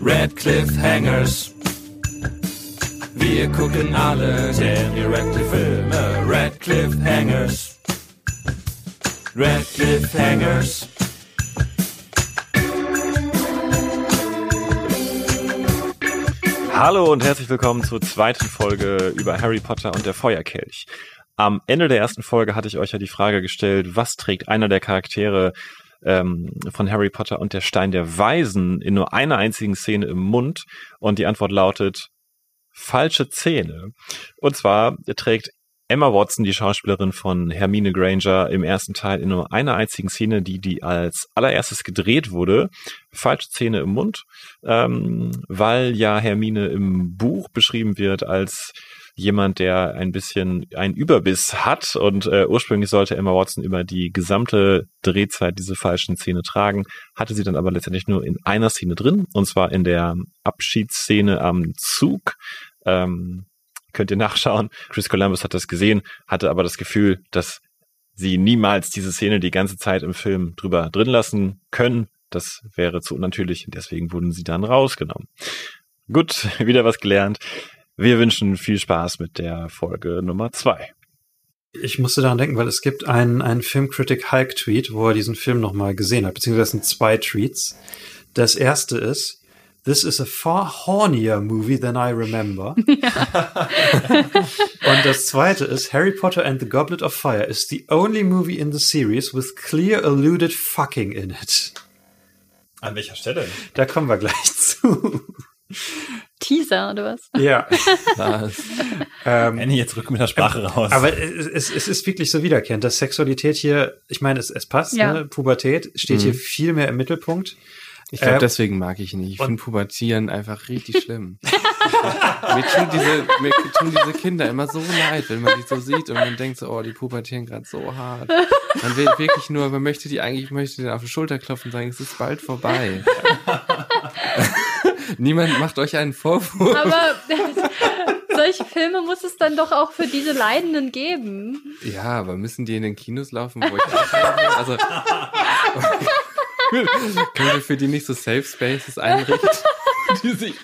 Red Hangers. Wir gucken alle Daniel Radcliffe Filme. Red Hangers. Red Hangers. Hallo und herzlich willkommen zur zweiten Folge über Harry Potter und der Feuerkelch. Am Ende der ersten Folge hatte ich euch ja die Frage gestellt, was trägt einer der Charaktere ähm, von Harry Potter und der Stein der Weisen in nur einer einzigen Szene im Mund? Und die Antwort lautet falsche Zähne. Und zwar trägt Emma Watson, die Schauspielerin von Hermine Granger, im ersten Teil in nur einer einzigen Szene, die die als allererstes gedreht wurde, falsche Zähne im Mund, ähm, weil ja Hermine im Buch beschrieben wird als jemand, der ein bisschen einen Überbiss hat und äh, ursprünglich sollte Emma Watson über die gesamte Drehzeit diese falschen Szene tragen, hatte sie dann aber letztendlich nur in einer Szene drin und zwar in der Abschiedsszene am Zug. Ähm, könnt ihr nachschauen. Chris Columbus hat das gesehen, hatte aber das Gefühl, dass sie niemals diese Szene die ganze Zeit im Film drüber drin lassen können. Das wäre zu unnatürlich und deswegen wurden sie dann rausgenommen. Gut, wieder was gelernt. Wir wünschen viel Spaß mit der Folge Nummer zwei. Ich musste daran denken, weil es gibt einen, einen Filmcritic Hulk Tweet, wo er diesen Film nochmal gesehen hat, beziehungsweise sind zwei Tweets. Das erste ist, This is a far hornier movie than I remember. Und das zweite ist, Harry Potter and the Goblet of Fire is the only movie in the series with clear alluded fucking in it. An welcher Stelle? Da kommen wir gleich zu. Teaser oder was? Ja. Was? ähm, Annie, jetzt rück mit der Sprache raus. Aber es, es ist wirklich so wiederkehrend, dass Sexualität hier, ich meine, es, es passt, Ja. ne? Pubertät steht Mhm. hier viel mehr im Mittelpunkt. Ich glaube, Ähm, deswegen mag ich ihn nicht. Ich finde Pubertieren einfach richtig schlimm. mir, tun diese, mir tun diese Kinder immer so leid, wenn man die so sieht und man denkt so, oh, die pubertieren gerade so hart. Man will wirklich nur, man möchte die eigentlich, möchte denen auf die Schulter klopfen und sagen, es ist bald vorbei. Niemand macht euch einen Vorwurf. Aber solche Filme muss es dann doch auch für diese Leidenden geben. Ja, aber müssen die in den Kinos laufen, wo ich auch? Also können wir für die nicht so Safe Spaces einrichten, die sich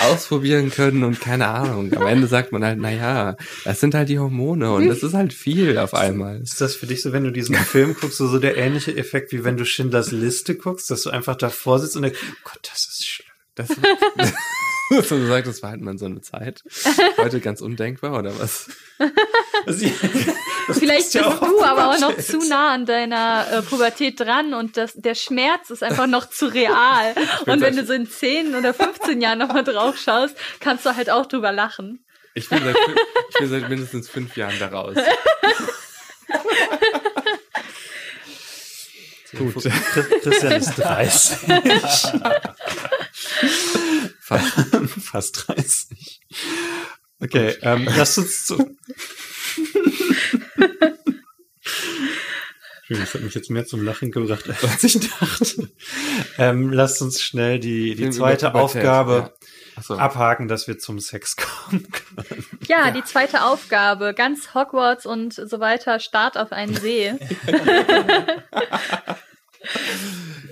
ausprobieren können und keine Ahnung. Am Ende sagt man halt, na ja, das sind halt die Hormone und das ist halt viel auf einmal. Ist das für dich so, wenn du diesen Film guckst, so, so der ähnliche Effekt, wie wenn du Schindlers Liste guckst, dass du einfach davor sitzt und denkst, oh Gott, das ist Das, so gesagt, das war halt mal so eine Zeit. Heute ganz undenkbar oder was? Also, das Vielleicht ja bist auch du aber auch noch zu nah an deiner äh, Pubertät dran und das, der Schmerz ist einfach noch zu real. Und wenn du so in 10 oder 15 Jahren nochmal drauf schaust, kannst du halt auch drüber lachen. Ich bin seit, ich bin seit mindestens fünf Jahren da raus. Gut. Christian ist 30. Fast. Fast 30. Okay, ähm, lasst uns zu. Entschuldigung, Das hat mich jetzt mehr zum Lachen gebracht, als ich dachte. Ähm, lasst uns schnell die, die zweite Aufgabe ja. So. abhaken, dass wir zum Sex kommen können. Ja, die zweite Aufgabe, ganz Hogwarts und so weiter, Start auf einen See.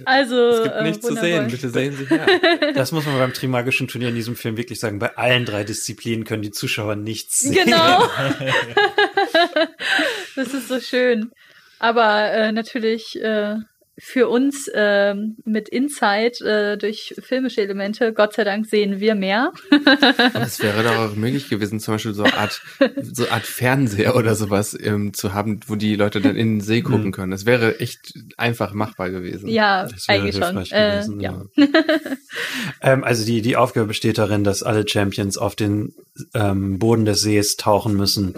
Also, Es gibt äh, nichts zu wundervoll. sehen, bitte sehen Sie her. Das muss man beim Trimagischen Turnier in diesem Film wirklich sagen. Bei allen drei Disziplinen können die Zuschauer nichts sehen. Genau. das ist so schön. Aber äh, natürlich äh, für uns ähm, mit Insight äh, durch filmische Elemente, Gott sei Dank sehen wir mehr. Aber es wäre doch auch möglich gewesen, zum Beispiel so eine Art, so eine Art Fernseher oder sowas ähm, zu haben, wo die Leute dann in den See gucken Mhm. können. Das wäre echt einfach machbar gewesen. Ja, Das wäre eigentlich schon. hilfreich Äh, gewesen, ja. Ähm, also die, die Aufgabe besteht darin, dass alle Champions auf den ähm, Boden des Sees tauchen müssen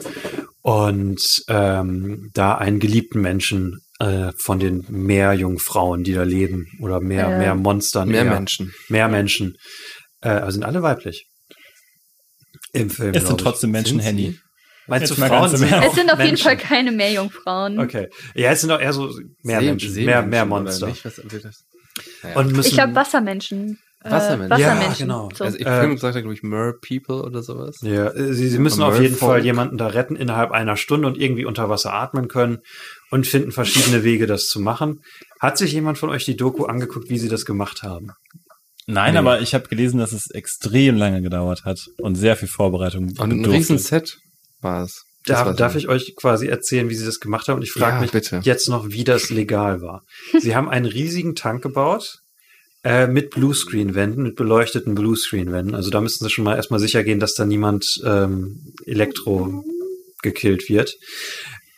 und ähm, da einen geliebten Menschen äh, von den Meerjungfrauen, die da leben, oder mehr, Äh, mehr Monstern. Mehr eher. Menschen. Mehr Menschen. Äh, also sind alle weiblich. Im Film. Es sind trotzdem Menschen, Sind Handy. Meinst du Jetzt Frauen sind Es sind auf jeden Menschen? Fall keine Meerjungfrauen. Okay. Ja, es sind auch eher so mehr See- Menschen, Seemenschen mehr, mehr Monster. nicht? Was? Naja. Und müssen, Ich glaube Wassermenschen. Äh, Wassermenschen. Ja, Wassermenschen. genau. So. also ich äh, Film sagt ja, glaube ich, Mer People oder sowas. Ja, äh, sie, sie müssen auf jeden. Fall jemanden da retten innerhalb einer Stunde und irgendwie unter Wasser atmen können. Und finden verschiedene Wege, das zu machen. Hat sich jemand von euch die Doku angeguckt, wie sie das gemacht haben? Nein, Nee. aber ich habe gelesen, dass es extrem lange gedauert hat und sehr viel Vorbereitung Und ein. Riesenset war es. Darf, darf ich euch quasi erzählen, wie sie das gemacht haben? Und ich frage Ja, mich bitte. jetzt noch, wie das legal war. sie haben einen riesigen Tank gebaut äh, mit Bluescreen-Wänden, mit beleuchteten Bluescreen-Wänden. Also da müssen sie schon mal erstmal sicher gehen, dass da niemand ähm, Elektro gekillt wird.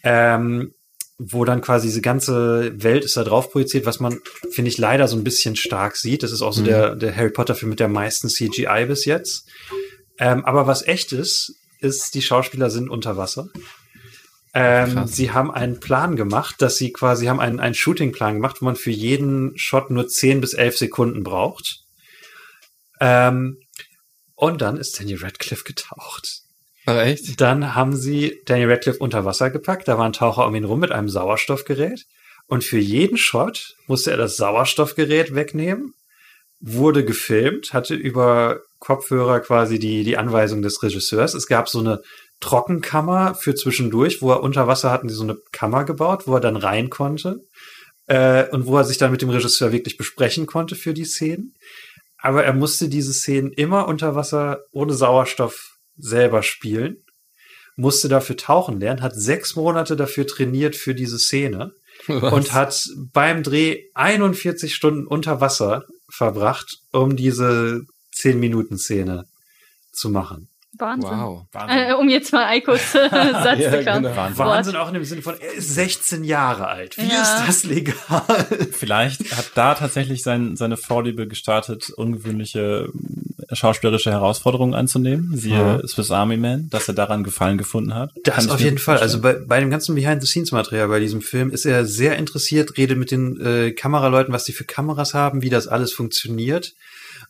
Ähm, wo dann quasi diese ganze Welt ist da drauf projiziert, was man, finde ich, leider so ein bisschen stark sieht. Das ist auch so Mhm. der, der Harry Potter-Film mit der meisten CGI bis jetzt. Ähm, aber was echt ist, ist, die Schauspieler sind unter Wasser. Ähm, sie haben einen Plan gemacht, dass sie quasi haben einen, einen Shooting-Plan gemacht, wo man für jeden Shot nur 10 bis 11 Sekunden braucht. Ähm, und dann ist Daniel Radcliffe getaucht. Ach, echt? Dann haben sie Daniel Radcliffe unter Wasser gepackt. Da war ein Taucher um ihn rum mit einem Sauerstoffgerät. Und für jeden Shot musste er das Sauerstoffgerät wegnehmen, wurde gefilmt, hatte über Kopfhörer quasi die, die Anweisung des Regisseurs. Es gab so eine Trockenkammer für zwischendurch, wo er unter Wasser hatten die so eine Kammer gebaut, wo er dann rein konnte. Äh, und wo er sich dann mit dem Regisseur wirklich besprechen konnte für die Szenen. Aber er musste diese Szenen immer unter Wasser ohne Sauerstoff selber spielen, musste dafür tauchen lernen, hat sechs Monate dafür trainiert für diese Szene Was? und hat beim Dreh 41 Stunden unter Wasser verbracht, um diese 10-Minuten-Szene zu machen. Wahnsinn. Wow. Äh, um jetzt mal Eikos Satz Ja, zu klauen. genau. Wahnsinn. Wahnsinn auch in dem Sinne von, er ist 16 Jahre alt. Wie Ja. ist das legal? Vielleicht hat da tatsächlich sein, seine Vorliebe gestartet, ungewöhnliche äh, schauspielerische Herausforderungen anzunehmen. Siehe Mhm. Swiss Army Man, dass er daran Gefallen gefunden hat. Das auf jeden Fall. Also vorstellen. bei, bei dem ganzen Behind-the-Scenes-Material bei diesem Film ist er sehr interessiert, redet mit den äh, Kameraleuten, was die für Kameras haben, wie das alles funktioniert.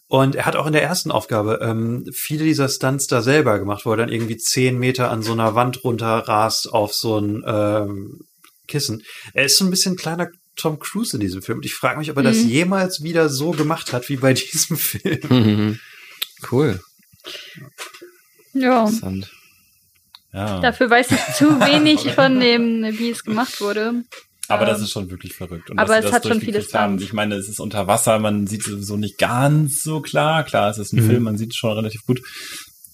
Und er hat auch in der ersten Aufgabe ähm, viele dieser Stunts da selber gemacht, wo er dann irgendwie zehn Meter an so einer Wand runterrast auf so ein ähm, Kissen. Er ist so ein bisschen kleiner Tom Cruise in diesem Film. Und ich frage mich, ob er das Mhm. jemals wieder so gemacht hat wie bei diesem Film. Mhm. Cool. Ja. Interessant. ja. Dafür weiß ich zu wenig von dem, wie es gemacht wurde. Aber das Ähm, ist schon wirklich verrückt. Und aber dass es hat schon viele haben. Ich meine, es ist unter Wasser, man sieht sowieso nicht ganz so klar. Klar, es ist ein Mhm. Film, man sieht es schon relativ gut.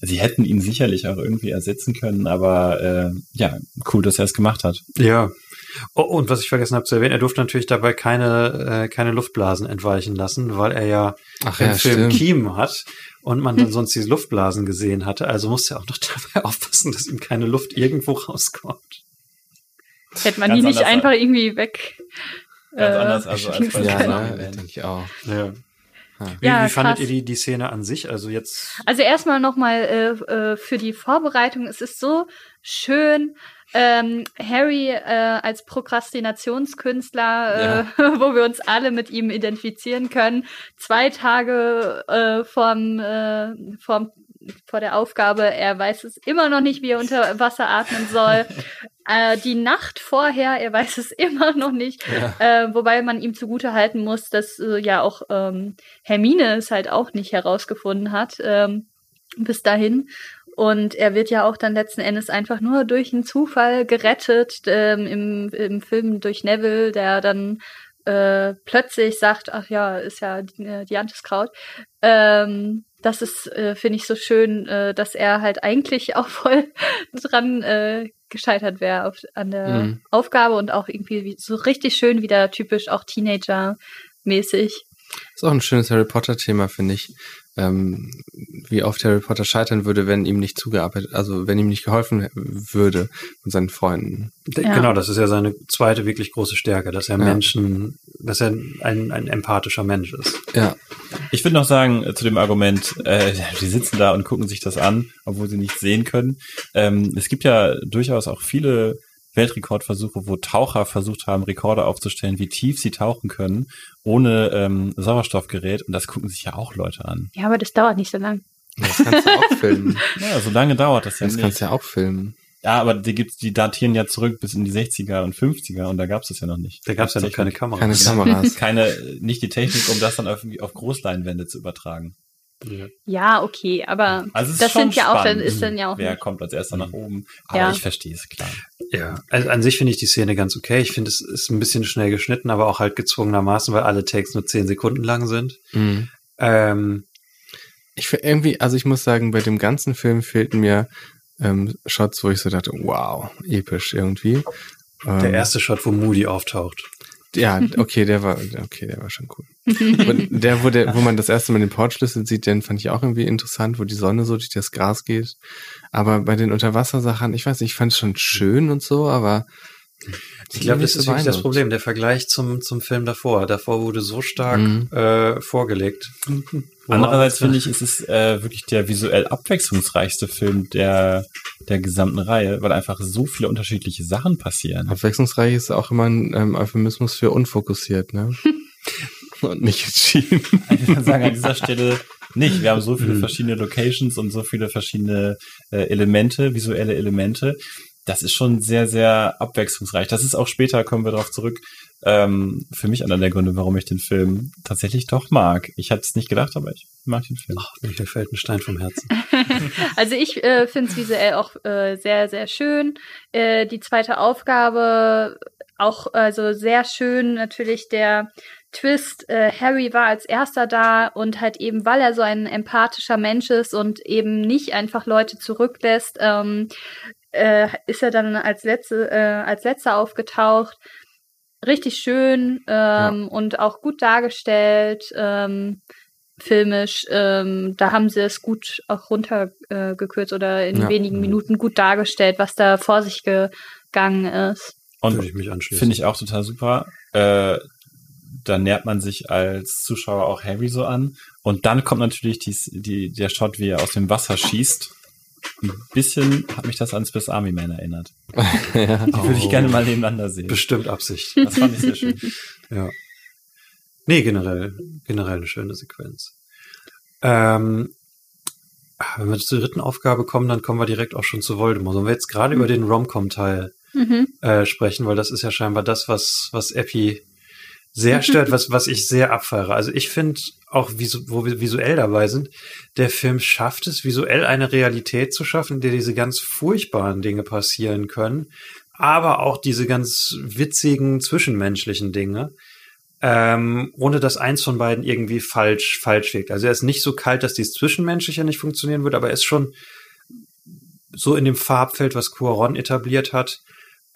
Sie hätten ihn sicherlich auch irgendwie ersetzen können, aber äh, ja, cool, dass er es gemacht hat. Ja. Oh, und was ich vergessen habe zu erwähnen, er durfte natürlich dabei keine, äh, keine Luftblasen entweichen lassen, weil er ja Ach im ja, Film stimmt. Kiemen hat und man dann sonst diese Luftblasen gesehen hatte. Also musste er auch noch dabei aufpassen, dass ihm keine Luft irgendwo rauskommt. Hätte man die nicht einfach irgendwie weg. Ganz äh, anders also als bei Ja, ne? Man. denke ich auch. Ja. Wie, Ja, wie fandet ihr die, die Szene an sich? Also jetzt. Also erstmal nochmal äh, äh, für die Vorbereitung. Es ist so schön, ähm, Harry äh, als Prokrastinationskünstler, äh, wo wir uns alle mit ihm identifizieren können, zwei Tage äh, vorm, äh, vorm, vor der Aufgabe, er weiß es immer noch nicht, wie er unter Wasser atmen soll. äh, die Nacht vorher, er weiß es immer noch nicht. Äh, wobei man ihm zugute halten muss, dass äh, ja auch ähm, Hermine es halt auch nicht herausgefunden hat ähm, bis dahin. Und er wird ja auch dann letzten Endes einfach nur durch einen Zufall gerettet ähm, im, im Film durch Neville, der dann äh, plötzlich sagt, ach ja, ist ja die, äh, die Antiskraut. Ähm, das ist, äh, finde ich, so schön, äh, dass er halt eigentlich auch voll dran äh, gescheitert wäre an der Mhm. Aufgabe und auch irgendwie wie- so richtig schön wieder typisch auch Teenager-mäßig. Ist auch ein schönes Harry Potter-Thema, finde ich. Ähm, wie oft Harry Potter scheitern würde, wenn ihm nicht zugearbeitet, also wenn ihm nicht geholfen würde und seinen Freunden. Ja. Genau, das ist ja seine zweite wirklich große Stärke, dass er Ja. Menschen, dass er ein, ein empathischer Mensch ist. Ja, Ich will noch sagen äh, zu dem Argument, äh, die sitzen da und gucken sich das an, obwohl sie nichts sehen können. Ähm, es gibt ja durchaus auch viele Weltrekordversuche, wo Taucher versucht haben, Rekorde aufzustellen, wie tief sie tauchen können, ohne ähm, Sauerstoffgerät. Und das gucken sich ja auch Leute an. Ja, aber das dauert nicht so lang. das kannst du auch filmen. Ja, so lange dauert das ja Das nicht. kannst du ja auch filmen. Ja, aber die gibt's, die datieren ja zurück bis in die 60er und 50er und da gab's das ja noch nicht. Da gab es ja noch keine Technik. Kamera. Keine Kameras. Keine, nicht die Technik, um das dann irgendwie auf Großleinwände zu übertragen. Ja, okay, aber Also das sind ja auch, dann ist dann ja auch Wer nicht. kommt als erster nach oben? Aber Ja. ich verstehe es, klar. Ja, also an sich finde ich die Szene ganz okay. Ich finde, es ist ein bisschen schnell geschnitten, aber auch halt gezwungenermaßen, weil alle Takes nur zehn Sekunden lang sind. Mhm. Ähm, Ich fi- irgendwie, also ich muss sagen, bei dem ganzen Film fehlten mir ähm, Shots, wo ich so dachte, wow, episch irgendwie. Ähm, der erste Shot, wo Moody auftaucht. Ja, okay, der war, okay, der war schon cool. Und der, wo der, wo man das erste Mal den Portschlüssel sieht, den fand ich auch irgendwie interessant, wo die Sonne so durch das Gras geht. Aber bei den Unterwassersachen, ich weiß nicht, ich fand es schon schön und so, aber Ich glaube, das ist wirklich das. Problem. Der Vergleich zum, zum Film davor. Davor wurde so stark Mhm. äh, vorgelegt. Andererseits finde ich, ist es äh, wirklich der visuell abwechslungsreichste Film der, der gesamten Reihe, weil einfach so viele unterschiedliche Sachen passieren. abwechslungsreich ist auch immer ein ähm, Euphemismus für unfokussiert, ne? und nicht entschieden. Ich würde sagen, an dieser Stelle nicht. Wir haben so Mhm. viele verschiedene Locations und so viele verschiedene äh, Elemente, visuelle Elemente. Das ist schon sehr, sehr abwechslungsreich. Das ist auch später, kommen wir darauf zurück, ähm, für mich einer der Gründe, warum ich den Film tatsächlich doch mag. Ich hatte es nicht gedacht, aber ich mag den Film. Ach, mir fällt ein Stein vom Herzen. Also ich äh, finde es visuell auch äh, sehr, sehr schön. Äh, die zweite Aufgabe auch also sehr schön natürlich der Twist. Äh, Harry war als erster da und halt eben, weil er so ein empathischer Mensch ist und eben nicht einfach Leute zurücklässt, ähm, äh, ist er dann als letzte äh, als letzter aufgetaucht. Richtig schön ähm, und auch gut dargestellt. Ähm, filmisch, ähm, da haben sie es gut auch runtergekürzt äh, gekürzt oder in Ja. wenigen Minuten gut dargestellt, was da vor sich gegangen ist. Und Würde ich mich anschließen. Finde ich auch total super. Äh, da nähert man sich als Zuschauer auch Harry so an. Und dann kommt natürlich dies, die, der Shot, wie er aus dem Wasser schießt. Ein bisschen hat mich das an Swiss Army Man erinnert. ja. Die würde ich gerne mal nebeneinander sehen. Bestimmt Absicht. Das fand ich sehr schön. Ja. Nee, generell, generell eine schöne Sequenz. Ähm, wenn wir zur dritten Aufgabe kommen, dann kommen wir direkt auch schon zu Voldemort. Sollen wir jetzt gerade über den Rom-Com-Teil Mhm. äh, sprechen, weil das ist ja scheinbar das, was, was Epi sehr stört, was, was ich sehr abfeiere. Also ich finde auch, visu wo wir visuell dabei sind, der Film schafft es, visuell eine Realität zu schaffen, in der diese ganz furchtbaren Dinge passieren können, aber auch diese ganz witzigen zwischenmenschlichen Dinge, ähm, ohne dass eins von beiden irgendwie falsch, falsch wirkt. Also er ist nicht so kalt, dass dieses Zwischenmenschliche nicht funktionieren würde, aber er ist schon so in dem Farbfeld, was Cuaron etabliert hat,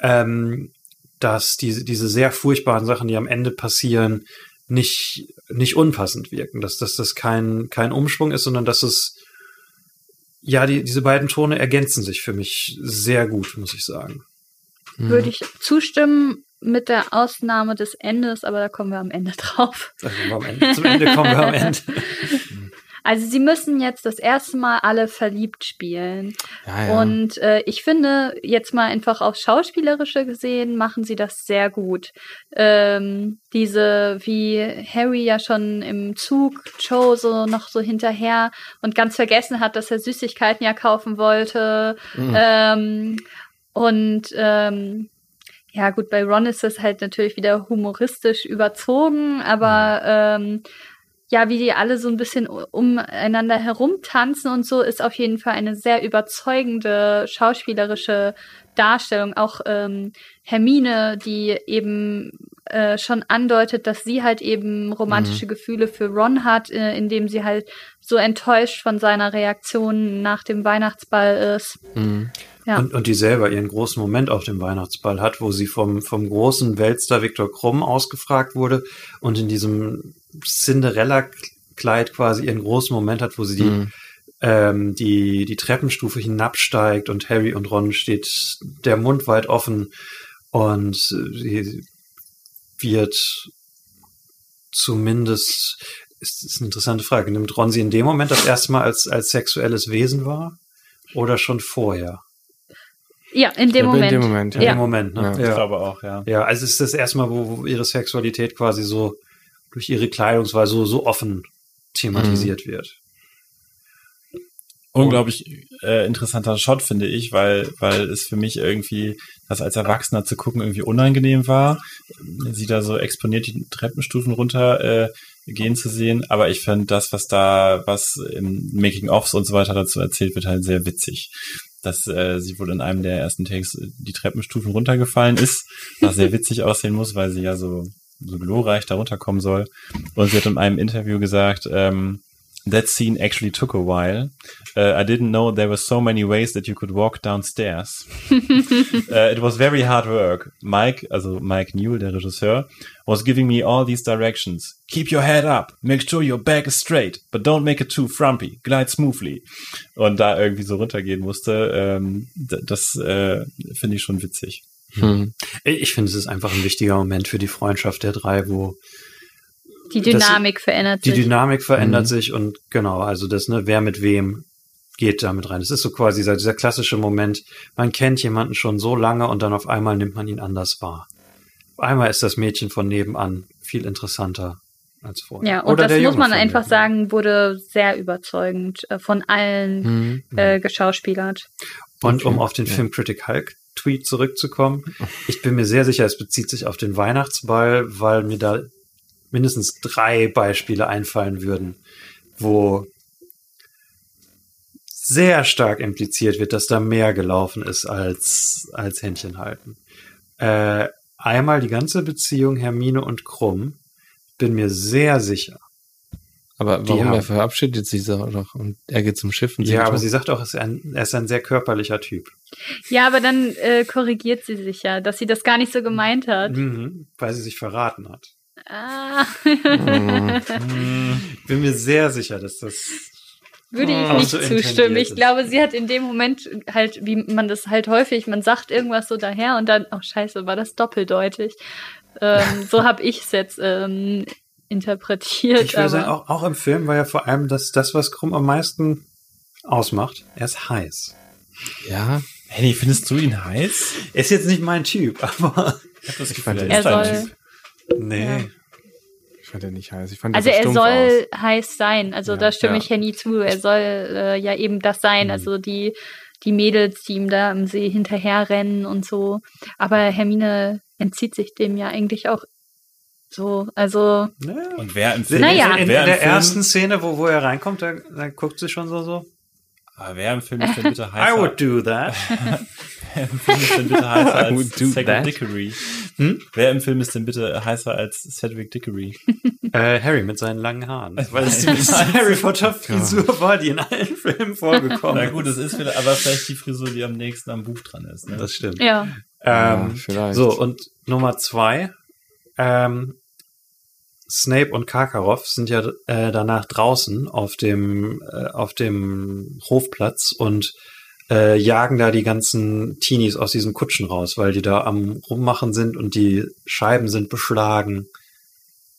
ähm, dass diese, diese sehr furchtbaren Sachen, die am Ende passieren, nicht, nicht unpassend wirken, dass, dass das kein, kein Umschwung ist, sondern dass es, ja, die, diese beiden Tone ergänzen sich für mich sehr gut, muss ich sagen. Mhm. Würde ich zustimmen mit der Ausnahme des Endes, aber da kommen wir am Ende drauf. Also am Ende, zum Ende kommen wir am Ende. Also sie müssen jetzt das erste Mal alle verliebt spielen. ja, ja. Und äh, ich finde, jetzt mal einfach auf Schauspielerische gesehen, machen sie das sehr gut. Ähm, diese, wie Harry ja schon im Zug Joe so noch so hinterher und ganz vergessen hat, dass er Süßigkeiten ja kaufen wollte. Mhm. Ähm, und ähm, ja, gut, bei Ron ist das halt natürlich wieder humoristisch überzogen, aber ähm, ja, wie die alle so ein bisschen umeinander herumtanzen und so, ist auf jeden Fall eine sehr überzeugende schauspielerische Darstellung. Auch ähm, Hermine, die eben äh, schon andeutet, dass sie halt eben romantische Gefühle für Ron hat, äh, indem sie halt so enttäuscht von seiner Reaktion nach dem Weihnachtsball ist. Mhm. Ja. Und, und die selber ihren großen Moment auf dem Weihnachtsball hat, wo sie vom, vom großen Weltstar Viktor Krumm ausgefragt wurde und in diesem Cinderella-Kleid quasi ihren großen Moment hat, wo sie die, Mhm. ähm, die, die Treppenstufe hinabsteigt und Harry und Ron steht der Mund weit offen und sie wird zumindest, ist, ist eine interessante Frage, nimmt Ron sie in dem Moment das erste Mal als, als sexuelles Wesen wahr oder schon vorher? Ja, in dem Ja, Moment. In dem Moment, In ja. dem Moment, ne? Ja. Ich glaube auch, ja. Ja, also es ist das erste Mal, wo, wo ihre Sexualität quasi so durch ihre Kleidungsweise so, so offen thematisiert wird. Unglaublich äh, interessanter Shot, finde ich, weil, weil es für mich irgendwie, das als Erwachsener zu gucken, irgendwie unangenehm war. Sie da so exponiert die Treppenstufen runter äh, gehen zu sehen. Aber ich fand das, was da, was im Making-ofs und so weiter dazu erzählt wird, halt sehr witzig. Dass äh, sie wohl in einem der ersten Takes die Treppenstufen runtergefallen ist, was sehr witzig aussehen muss, weil sie ja so, so glorreich da runterkommen soll. Und sie hat in einem Interview gesagt, ähm, That scene actually took a while. Uh, I didn't know there were so many ways that you could walk downstairs. uh, it was very hard work. Mike, also Mike Newell, der Regisseur, was giving me all these directions. Keep your head up. Make sure your back is straight, but don't make it too frumpy. Glide smoothly. Und da irgendwie so runtergehen musste, ähm, das äh, finde ich schon witzig. Hm. Ich finde, es ist einfach ein wichtiger Moment für die Freundschaft der drei, wo Die Das- Dynamik verändert die sich. Dynamik verändert Mhm. sich und genau, also das, ne, wer mit wem geht damit rein. Es ist so quasi dieser, dieser klassische Moment, man kennt jemanden schon so lange und dann auf einmal nimmt man ihn anders wahr. Auf einmal ist das Mädchen von nebenan viel interessanter als vorher. ja, und Oder das der muss Junge man einfach nebenan. sagen, wurde sehr überzeugend äh, von allen Hm. äh, geschauspielert. Und um auf den ja. Film Critic Hulk Tweet zurückzukommen, ich bin mir sehr sicher, es bezieht sich auf den Weihnachtsball, weil mir da mindestens drei Beispiele einfallen würden, wo sehr stark impliziert wird, dass da mehr gelaufen ist als, als Händchen halten. Äh, einmal die ganze Beziehung Hermine und Krumm, bin mir sehr sicher. Aber warum haben- er verabschiedet sich so doch und er geht zum Schiff und Ja, aber sie sagt auch, er ist ein, er ist ein sehr körperlicher Typ. Ja, aber dann äh, korrigiert sie sich ja, dass sie das gar nicht so gemeint hat. Mhm, weil sie sich verraten hat. Ah, Hm. Ich bin mir sehr sicher, dass das würde ich Auch nicht so zustimmen. Ich ist. glaube, sie hat in dem Moment halt, wie man das halt häufig, man sagt irgendwas so daher und dann, oh scheiße, war das doppeldeutig. Ähm, so habe ich es jetzt ähm, interpretiert. Ich würde sagen, auch, auch im Film war ja vor allem das, das, was Krumm am meisten ausmacht. Er ist heiß. Ja, Henny, findest du ihn heiß? Er ist jetzt nicht mein Typ, aber Ich habe das Gefühl, er ist dein soll, Typ. Nee. Ja. ich fand er nicht heiß. Ich fand also er soll aus. heiß sein. Also Ja, da stimme ja. ich Henny zu. Er soll äh, ja eben das sein. Mhm. Also die die Mädels, die ihm da im See hinterherrennen und so. Aber Hermine entzieht sich dem ja eigentlich auch so. Also. Und wer im In, Film, Naja. in, in der ersten Szene, wo, wo er reinkommt, da, da guckt sie schon so so. Aber wer im Film ist denn bitte I heißer? would do that. wer im Film ist denn bitte heißer als Cedric that. Dickory? Hm? Wer im Film ist denn bitte heißer als Cedric Dickory? äh, Harry mit seinen langen Haaren. Weil es die Harry Potter Frisur war, die in allen Filmen vorgekommen Na gut, es ist wieder, aber vielleicht die Frisur, die am nächsten am Buch dran ist. Ne? Das stimmt. ja. Ja, Ähm, vielleicht. So, und Nummer zwei, ähm, Snape und Karkaroff sind ja äh, danach draußen auf dem, äh, auf dem Hofplatz und äh, jagen da die ganzen Teenies aus diesen Kutschen raus, weil die da am Rummachen sind und die Scheiben sind beschlagen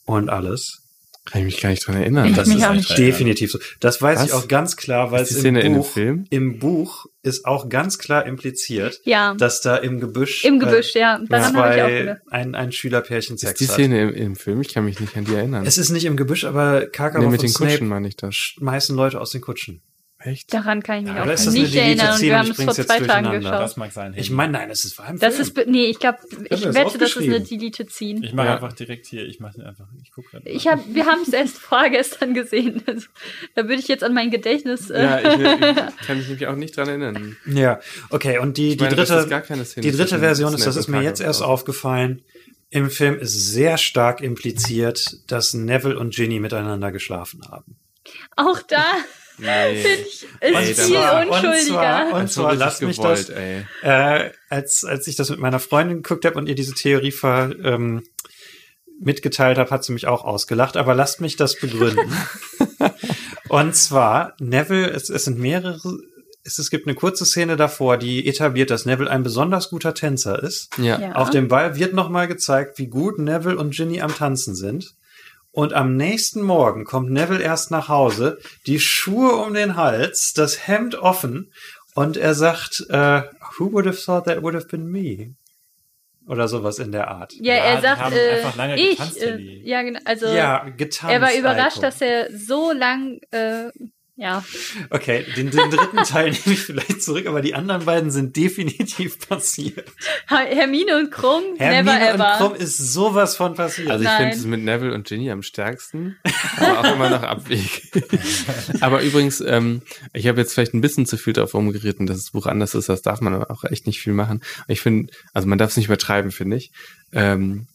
und alles. Kann ich mich gar nicht dran erinnern. Ich Das mich ist nicht. Definitiv so. Das weiß ich Was? auch ganz klar, weil Ist es die im Buch, Film? im Buch ist auch ganz klar impliziert, Ja. dass da im Gebüsch, Im Gebüsch, ja. äh, Daran ich auch zwei, ein, ein Schülerpärchen ist Sex die hat. Szene im, im Film? Ich kann mich nicht an die erinnern. Es ist nicht im Gebüsch, aber Karkaroff nee, mit und den Snape Kutschen meine ich das. schmeißen Leute aus den Kutschen. Echt? Daran kann ich mich Ja, auch nicht erinnern. Szene Wir und haben es vor zwei Tagen geschaut. Das mag sein. Ich meine, nein, es ist war im Das Film. ist, nee, ich glaube, ich das wette, das ist eine. Deleted Scene. Ich mache Ja. einfach direkt hier, ich mache einfach, ich gucke gerade. Ich hab, wir haben es erst vorgestern gesehen. Also, da würde ich jetzt an mein Gedächtnis. Äh, Ja, ich, ich kann mich nämlich auch nicht dran erinnern. ja, okay, und die, die meine, das dritte, ist gar keine Szene die dritte Version ist, das ist und mir jetzt erst aufgefallen, im Film ist sehr stark impliziert, dass Neville und Ginny miteinander geschlafen haben. auch da Nee. finde ich, Ey, ist viel war- und zwar- unschuldiger. und zwar war richtig lass mich gewollt, das, äh, als, als ich das mit meiner Freundin geguckt habe und ihr diese Theorie ver, ähm, mitgeteilt habe, hat sie mich auch ausgelacht, aber lasst mich das begründen. und zwar, Neville, es, es sind mehrere, es, es gibt eine kurze Szene davor, die etabliert, dass Neville ein besonders guter Tänzer ist. Ja. Ja. Auf dem Ball wird nochmal gezeigt, wie gut Neville und Ginny am Tanzen sind. Und am nächsten Morgen kommt Neville erst nach Hause, die Schuhe um den Hals, das Hemd offen und er sagt, äh, who would have thought that would have been me? Oder sowas in der Art. Ja, Ja, er sagt, haben äh, einfach lange ich, getanzt, äh, ja, genau, also ja, getanzt. er war überrascht, Alko. dass er so lang äh, Ja. Okay, den, den dritten Teil nehme ich vielleicht zurück, aber die anderen beiden sind definitiv passiert. Hermine und Krumm, Hermine never und ever. Krumm ist sowas von passiert. Also ich finde es mit Neville und Ginny am stärksten, aber auch immer noch Abweg. aber übrigens, ähm, ich habe jetzt vielleicht ein bisschen zu viel darauf rumgeritten, dass das Buch anders ist. Das darf man aber auch echt nicht viel machen. Ich finde, also man darf es nicht übertreiben, finde ich. Ähm,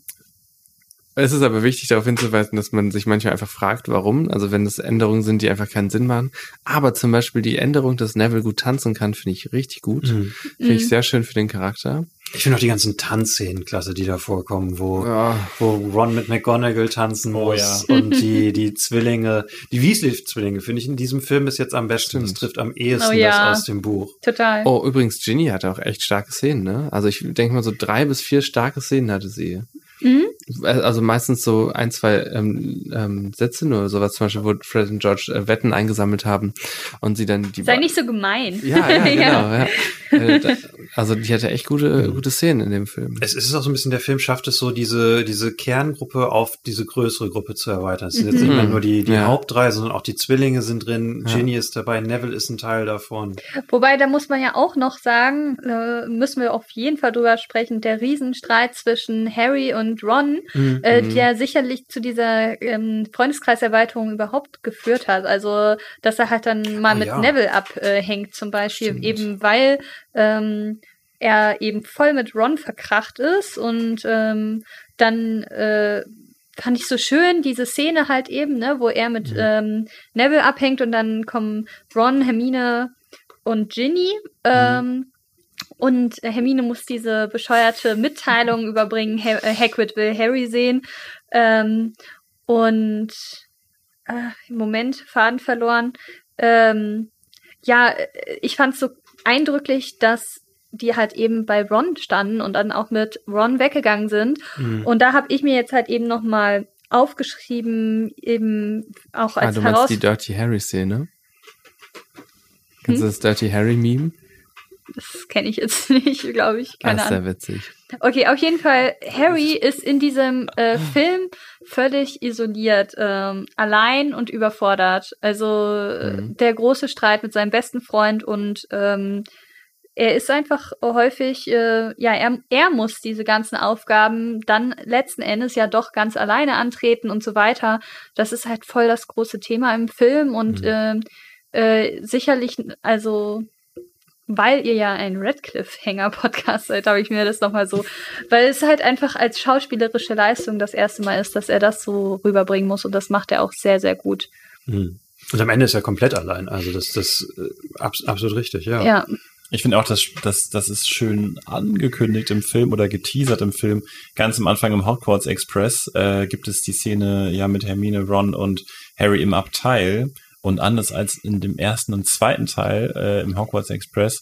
es ist aber wichtig, darauf hinzuweisen, dass man sich manchmal einfach fragt, warum. Also wenn es Änderungen sind, die einfach keinen Sinn machen. Aber zum Beispiel die Änderung, dass Neville gut tanzen kann, finde ich richtig gut. Mhm. Finde ich sehr schön für den Charakter. Ich finde auch die ganzen Tanzszenen klasse, die da vorkommen, wo, Ja. wo Ron mit McGonagall tanzen Oh, muss und die, die Zwillinge, die Weasley-Zwillinge finde ich in diesem Film bis jetzt am besten. Das Stimmt. trifft am ehesten Oh, ja. das aus dem Buch. Total. Oh, übrigens, Ginny hatte auch echt starke Szenen, ne? Also ich denke mal, so drei bis vier starke Szenen hatte sie. Mhm. Also meistens so ein, zwei ähm, ähm, Sätze nur, sowas zum Beispiel, wo Fred und George äh, Wetten eingesammelt haben und sie dann die Sei Ba- nicht so gemein. ja, ja, genau. ja. Äh, da, also die hatte echt gute, gute Szenen in dem Film. Es ist auch so ein bisschen, der Film schafft es so, diese, diese Kerngruppe auf diese größere Gruppe zu erweitern. Es sind jetzt nicht mehr nur die, die Ja. Hauptdrei, sondern auch die Zwillinge sind drin, Ja. Ginny ist dabei, Neville ist ein Teil davon. Wobei, da muss man ja auch noch sagen, äh, müssen wir auf jeden Fall drüber sprechen, der Riesenstreit zwischen Harry und Ron, äh, Mhm. der sicherlich zu dieser ähm, Freundeskreiserweiterung überhaupt geführt hat. Also, dass er halt dann mal Oh, mit ja. Neville abhängt, zum Beispiel, Stimmt. eben weil ähm, er eben voll mit Ron verkracht ist und ähm, dann äh, fand ich so schön, diese Szene halt eben, ne, wo er mit Mhm. ähm, Neville abhängt und dann kommen Ron, Hermine und Ginny. Ähm, und Hermine muss diese bescheuerte Mitteilung überbringen, ha äh, Hagrid will Harry sehen. Ähm, und äh, im Moment, Faden verloren. Ähm, ja, äh, ich fand es so eindrücklich, dass die halt eben bei Ron standen und dann auch mit Ron weggegangen sind. Mhm. Und da habe ich mir jetzt halt eben noch mal aufgeschrieben, eben auch Ah, als du meinst Heraus... die Dirty Harry Szene? Kennst Hm? du das Dirty Harry Meme? Das kenne ich jetzt nicht, glaube ich. Keine das ist Ahnung. sehr witzig. Okay, auf jeden Fall, Harry ist in diesem äh, Film völlig isoliert, ähm, allein und überfordert. Also äh, Mhm. der große Streit mit seinem besten Freund und ähm, er ist einfach häufig, äh, ja, er, er muss diese ganzen Aufgaben dann letzten Endes ja doch ganz alleine antreten und so weiter. Das ist halt voll das große Thema im Film und Mhm. ähm, äh, sicherlich, also weil ihr ja ein Radcliffe-Hänger-Podcast seid, habe ich mir das nochmal so, weil es halt einfach als schauspielerische Leistung das erste Mal ist, dass er das so rüberbringen muss und das macht er auch sehr, sehr gut. Mhm. Und am Ende ist er komplett allein. Also das, das äh, abs absolut richtig, ja. Ja, Ich finde auch, dass das, das ist schön angekündigt im Film oder geteasert im Film. Ganz am Anfang im Hogwarts Express äh, gibt es die Szene ja mit Hermine, Ron und Harry im Abteil. Und anders als in dem ersten und zweiten Teil äh, im Hogwarts Express,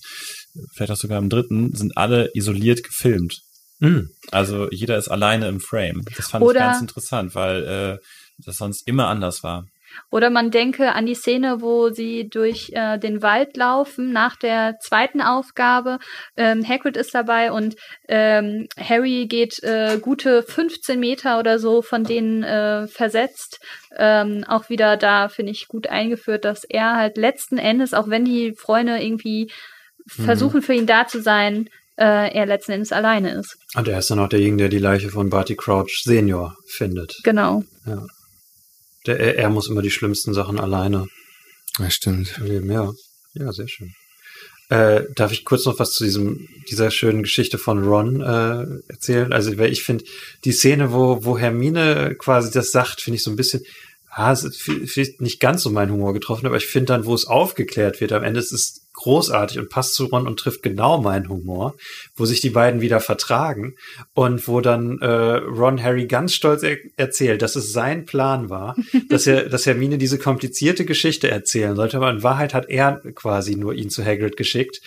vielleicht auch sogar im dritten, sind alle isoliert gefilmt. Mhm. Also jeder ist alleine im Frame. Das fand Oder- ich ganz interessant, weil äh, das sonst immer anders war. Oder man denke an die Szene, wo sie durch äh, den Wald laufen nach der zweiten Aufgabe. Ähm, Hagrid ist dabei und ähm, Harry geht äh, gute 15 Meter oder so von denen äh, versetzt. Ähm, auch wieder da finde ich gut eingeführt, dass er halt letzten Endes, auch wenn die Freunde irgendwie versuchen für ihn da zu sein, äh, er letzten Endes alleine ist. Und er ist dann auch derjenige, der die Leiche von Barty Crouch Senior findet. Genau. Der, er, muss immer die schlimmsten Sachen alleine Ja, stimmt. ja. Ja, sehr schön. Äh, darf ich kurz noch was zu diesem, dieser schönen Geschichte von Ron äh, erzählen? Also, weil ich finde, die Szene, wo, wo Hermine quasi das sagt, finde ich so ein bisschen, ah, es ist nicht ganz so mein Humor getroffen, aber ich finde dann, wo es aufgeklärt wird, am Ende ist es großartig und passt zu Ron und trifft genau meinen Humor, wo sich die beiden wieder vertragen und wo dann äh, Ron Harry ganz stolz er erzählt, dass es sein Plan war, dass er, dass Hermine diese komplizierte Geschichte erzählen sollte, aber in Wahrheit hat er quasi nur ihn zu Hagrid geschickt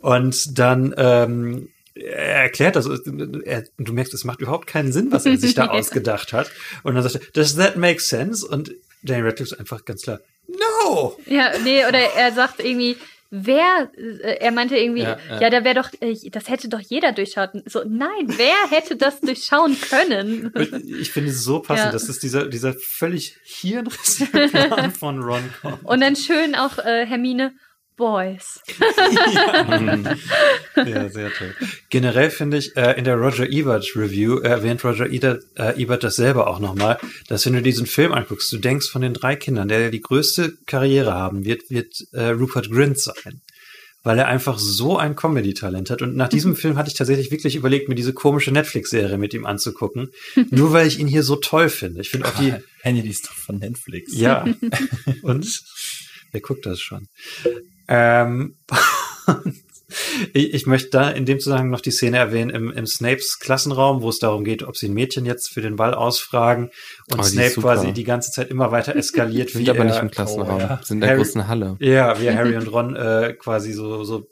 und dann ähm, er erklärt das, er, du merkst, es macht überhaupt keinen Sinn, was er sich da ausgedacht hat. Und dann sagt er, does that make sense? Und Daniel Radcliffe ist einfach ganz klar, no! Ja, nee, oder er sagt irgendwie, wer, äh, er meinte irgendwie, ja, Ja, ja. da wäre doch, äh, das hätte doch jeder durchschaut. So, nein, wer hätte das durchschauen können? Ich finde es so passend, Ja. dass es dieser, dieser völlig hirnrissige Plan von Ron kommt. Und dann schön auch äh, Hermine, Boys. Ja, sehr toll. Generell finde ich, äh, in der Roger Ebert Review äh, erwähnt Roger Ebert, äh, Ebert das selber auch nochmal, dass wenn du diesen Film anguckst, du denkst von den drei Kindern, der die größte Karriere haben wird, wird äh, Rupert Grint sein. Weil er einfach so ein Comedy-Talent hat. Und nach diesem Film hatte ich tatsächlich wirklich überlegt, mir diese komische Netflix-Serie mit ihm anzugucken. nur weil ich ihn hier so toll finde. Ich finde auch die, Henny, die ist doch von Netflix. ja. Und wer guckt das schon? Ähm, ich, ich möchte da in dem Zusammenhang noch die Szene erwähnen im, im Snapes Klassenraum, wo es darum geht, ob sie ein Mädchen jetzt für den Ball ausfragen und Oh, Snape quasi die ganze Zeit immer weiter eskaliert, Sind wie aber er, nicht im Klassenraum, oh, ja. sind in der Harry- großen Halle. ja, wie Harry und Ron äh, quasi so, so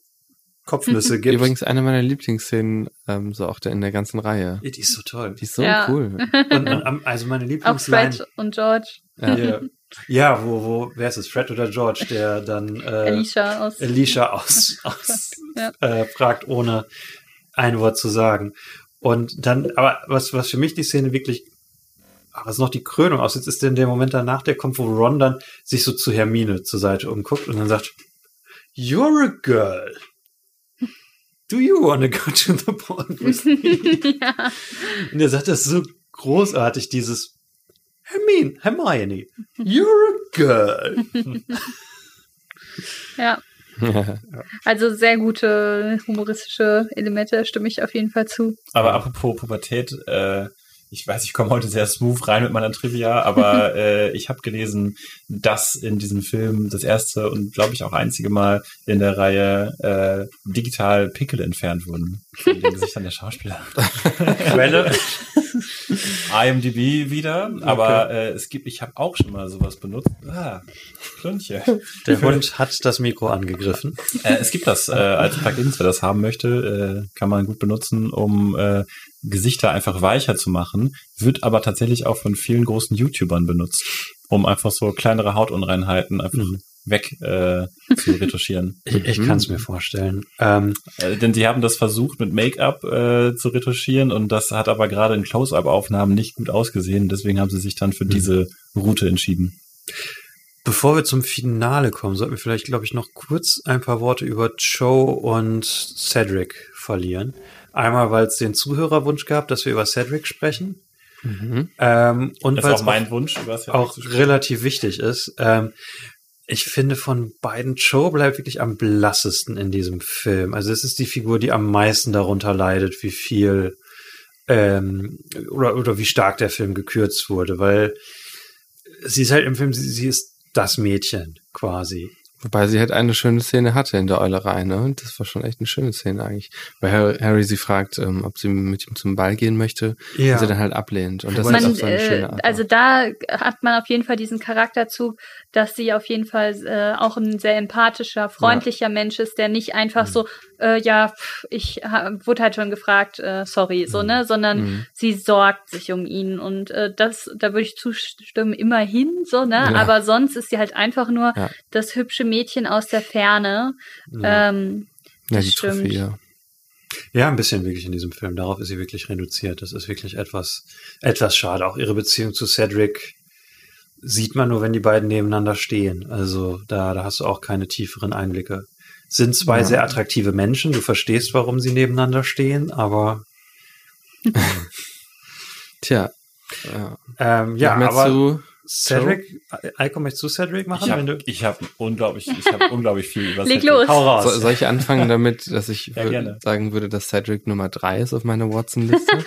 Kopfnüsse gibt. Übrigens eine meiner Lieblingsszenen, ähm, so auch der, in der ganzen Reihe. die ist so toll. Die ist so Ja. cool. Und, und also meine Auch Lieblingsline. Fred und George, Ja. Ja, ja, wo, wo, wer ist es? Fred oder George, der dann äh, Alicia aus. Alicia aus, aus Ja. äh, fragt, ohne ein Wort zu sagen. Und dann, aber was, was für mich die Szene wirklich, was noch die Krönung aussetzt, ist denn der Moment danach, der kommt, wo Ron dann sich so zu Hermine zur Seite umguckt und dann sagt, You're a girl. Do you want to go to the ball with me? ja. Und er sagt das so großartig, dieses Hermine, Hermione, you're a girl. ja. Also sehr gute humoristische Elemente, stimme ich auf jeden Fall zu. Aber apropos Pubertät, äh, ich weiß, ich komme heute sehr smooth rein mit meiner Trivia, aber äh, ich habe gelesen, dass in diesem Film das erste und glaube ich auch einzige Mal in der Reihe äh, digital Pickel entfernt wurden von den Gesichtern der Schauspieler. Quelle. IMDb wieder, aber äh, es gibt, ich habe auch schon mal sowas benutzt. Ah, Klönche. Der Hund hat das Mikro angegriffen. Äh, es gibt das äh, als Plugin, wer das haben möchte, äh, kann man gut benutzen, um äh, Gesichter einfach weicher zu machen, wird aber tatsächlich auch von vielen großen YouTubern benutzt, um einfach so kleinere Hautunreinheiten einfach Mhm. Weg äh, zu retuschieren. Ich, ich kann es mir vorstellen. Ähm, Äh, denn sie haben das versucht mit Make-up äh, zu retuschieren und das hat aber gerade in Close-Up-Aufnahmen nicht gut ausgesehen. Deswegen haben sie sich dann für Mhm. diese Route entschieden. bevor wir zum Finale kommen, sollten wir vielleicht, glaube ich, noch kurz ein paar Worte über Joe und Cedric verlieren. Einmal, weil es den Zuhörerwunsch gab, dass wir über Cedric sprechen. Mhm. Ähm, und Das weil es auch auch, mein Wunsch, auch relativ wichtig ist. Ähm, ich finde von beiden Joe bleibt wirklich am blassesten in diesem Film. Also es ist die Figur, die am meisten darunter leidet, wie viel ähm, oder, oder wie stark der Film gekürzt wurde, weil sie ist halt im Film, sie, sie ist das Mädchen quasi. Wobei sie halt eine schöne Szene hatte in der Eulerei, ne? Und das war schon echt eine schöne Szene eigentlich. Weil Harry, sie fragt, ähm, ob sie mit ihm zum Ball gehen möchte, Ja. und sie dann halt ablehnt. Und das Wobei ist Man, auch so eine äh, schöne Art. also da hat man auf jeden Fall diesen Charakterzug, dass sie auf jeden Fall äh, auch ein sehr empathischer, freundlicher Mensch ist, der nicht einfach Mhm. so, äh, ja, pff, ich ha, wurde halt schon gefragt, äh, sorry, so, ne, sondern Mhm. sie sorgt sich um ihn und äh, das, da würde ich zustimmen, immerhin so, ne, Ja. aber sonst ist sie halt einfach nur Ja. das hübsche Mädchen aus der Ferne. Ja. Ähm, ja, die stimmt. Trophäe. ja, ein bisschen wirklich in diesem Film. Darauf ist sie wirklich reduziert. Das ist wirklich etwas, etwas schade. Auch ihre Beziehung zu Cedric sieht man nur, wenn die beiden nebeneinander stehen. Also da, da hast du auch keine tieferen Einblicke. Sind zwei Ja. sehr attraktive Menschen. Du verstehst, warum sie nebeneinander stehen, aber Tja. Ja, ähm, ja, aber zu Cedric, Eiko, möchtest du Cedric machen? Ich habe ich hab unglaublich, ich habe unglaublich viel über Leg Cedric- los. Hau raus. So, soll ich anfangen damit, dass ich Ja, wür- gerne. sagen würde, dass Cedric Nummer drei ist auf meiner Watson-Liste?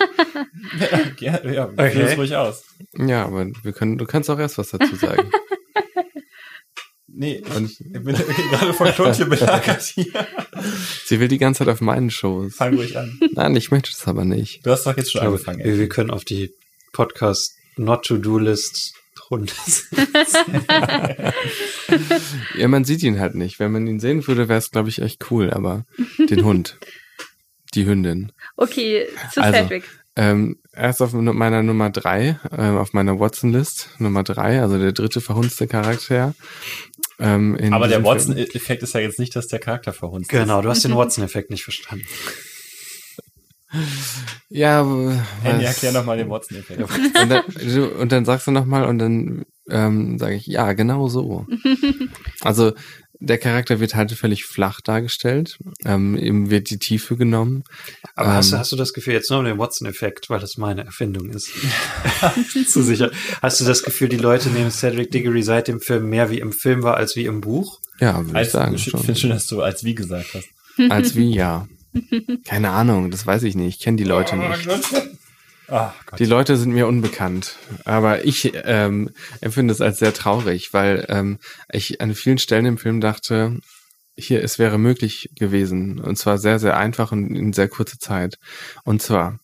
ja, ja, Okay. führ es ruhig aus. ja, aber wir können, du kannst auch erst was dazu sagen. Nee, Und- ich bin gerade von Klonchen belagert hier. Sie will die ganze Zeit auf meinen Shows. Fang ruhig an. Nein, ich möchte es aber nicht. Du hast doch jetzt schon Ich glaube, angefangen. wir, wir können auf die Podcast Not to Do List runter. Ja, man sieht ihn halt nicht. Wenn man ihn sehen würde, wäre es, glaube ich, echt cool, aber den Hund. Die Hündin. okay, zu Also, Cedric. Ähm, erst auf meiner Nummer drei, ähm, auf meiner Watson-List, Nummer drei, also der dritte verhunzte Charakter, Ähm, in Aber der. Watson-Effekt ist ja jetzt nicht, dass der Charakter verhunzt Genau, du hast den Watson-Effekt nicht verstanden. Ja, ist. Andy, was- erklär nochmal den Watson-Effekt. und, dann, und dann sagst du nochmal und dann ähm, sage ich, ja, genau so. also der Charakter wird halt völlig flach dargestellt. Ähm, ihm wird die Tiefe genommen. Aber hast, du, Ähm, hast du das Gefühl, jetzt nur um den Watson-Effekt, weil das meine Erfindung ist, zu sicher, hast du das Gefühl, die Leute nehmen Cedric Diggory seit dem Film mehr wie im Film war, als wie im Buch? Ja, würde ich sagen ich schon. finde schön, dass du als wie gesagt hast. Als wie, ja. Keine Ahnung, das weiß ich nicht. Ich kenne die Leute nicht. Gott. Die Leute sind mir unbekannt. Aber ich ähm, empfinde es als sehr traurig, weil ähm, ich an vielen Stellen im Film dachte, hier, es wäre möglich gewesen. Und zwar sehr, sehr einfach und in sehr kurzer Zeit. Und zwar,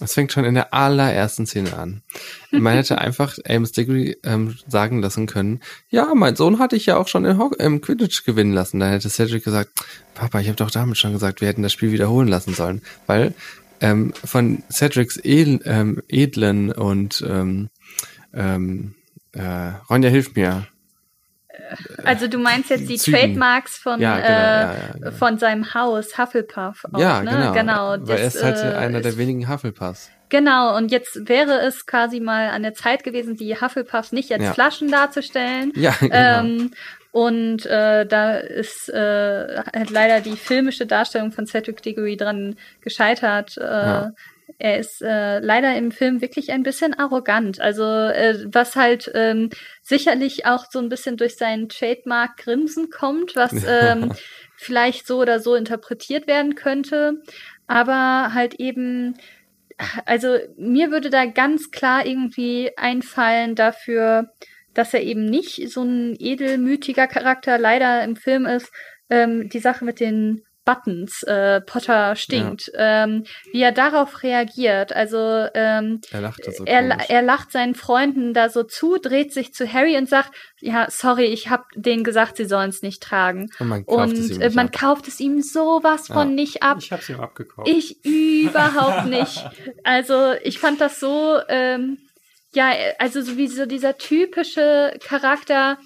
es fängt schon in der allerersten Szene an. Man hätte einfach Amos Diggory ähm, sagen lassen können, ja, mein Sohn hatte ich ja auch schon in Ho im Quidditch gewinnen lassen. Da hätte Cedric gesagt, Papa, ich habe doch damit schon gesagt, wir hätten das Spiel wiederholen lassen sollen. Weil ähm, von Cedrics edl, ähm, edlen und ähm, ähm, äh, Ronja hilft mir. Also du meinst jetzt die Zügen. Trademarks von, Ja, genau, äh, ja, genau. von seinem Haus, Hufflepuff auch, ja, ne? genau. genau. Weil er das, ist halt äh, einer der wenigen Hufflepuffs. Genau, und jetzt wäre es quasi mal an der Zeit gewesen, die Hufflepuffs nicht als Ja. Flaschen darzustellen. Ja, genau. Ähm, und äh, da ist äh, halt leider die filmische Darstellung von Cedric Diggory dran gescheitert. Äh, Ja. Er ist äh, leider im Film wirklich ein bisschen arrogant. Also äh, was halt ähm, sicherlich auch so ein bisschen durch seinen Trademark Grinsen kommt, was ähm, vielleicht so oder so interpretiert werden könnte. Aber halt eben, also mir würde da ganz klar irgendwie einfallen dafür, dass er eben nicht so ein edelmütiger Charakter leider im Film ist. Ähm, die Sache mit den Buttons, äh, Potter stinkt, ähm, wie er darauf reagiert. Also ähm, er lacht so er, er lacht seinen Freunden da so zu, dreht sich zu Harry und sagt, ja, sorry, ich habe denen gesagt, sie sollen es nicht tragen. und man kauft Und es ihm äh, man kauft es ihm sowas von Ja. nicht ab. Ich hab's ihm abgekauft. Ich überhaupt nicht. Also ich fand das so, ähm, ja, also so wie so dieser typische Charakter,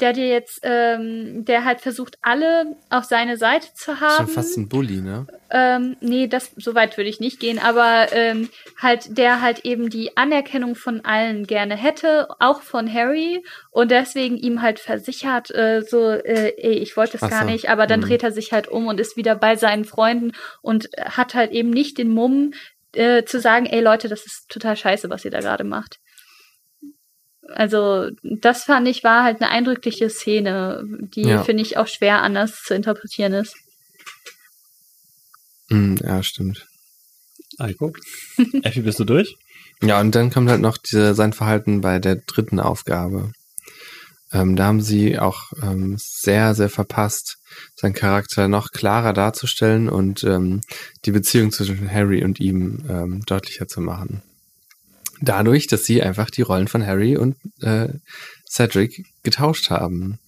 der dir jetzt, ähm, der halt versucht, alle auf seine Seite zu haben. Schon fast ein Bully, ne? Ähm, nee, das so weit würde ich nicht gehen, aber ähm, halt der halt eben die Anerkennung von allen gerne hätte, auch von Harry und deswegen ihm halt versichert, äh, so, äh, ey, ich wollte es Ach gar nicht, aber dann Mhm. dreht er sich halt um und ist wieder bei seinen Freunden und hat halt eben nicht den Mumm äh, zu sagen, ey Leute, das ist total scheiße, was ihr da gerade macht. Also, das fand ich war halt eine eindrückliche Szene, die Ja. finde ich auch schwer anders zu interpretieren ist. Mm, ja, stimmt. Eiko? Effi, bist du durch? Ja, und dann kommt halt noch diese, sein Verhalten bei der dritten Aufgabe. Ähm, da haben sie auch ähm, sehr, sehr verpasst, seinen Charakter noch klarer darzustellen und ähm, die Beziehung zwischen Harry und ihm ähm, deutlicher zu machen. Dadurch, dass sie einfach die Rollen von Harry und äh, Cedric getauscht haben.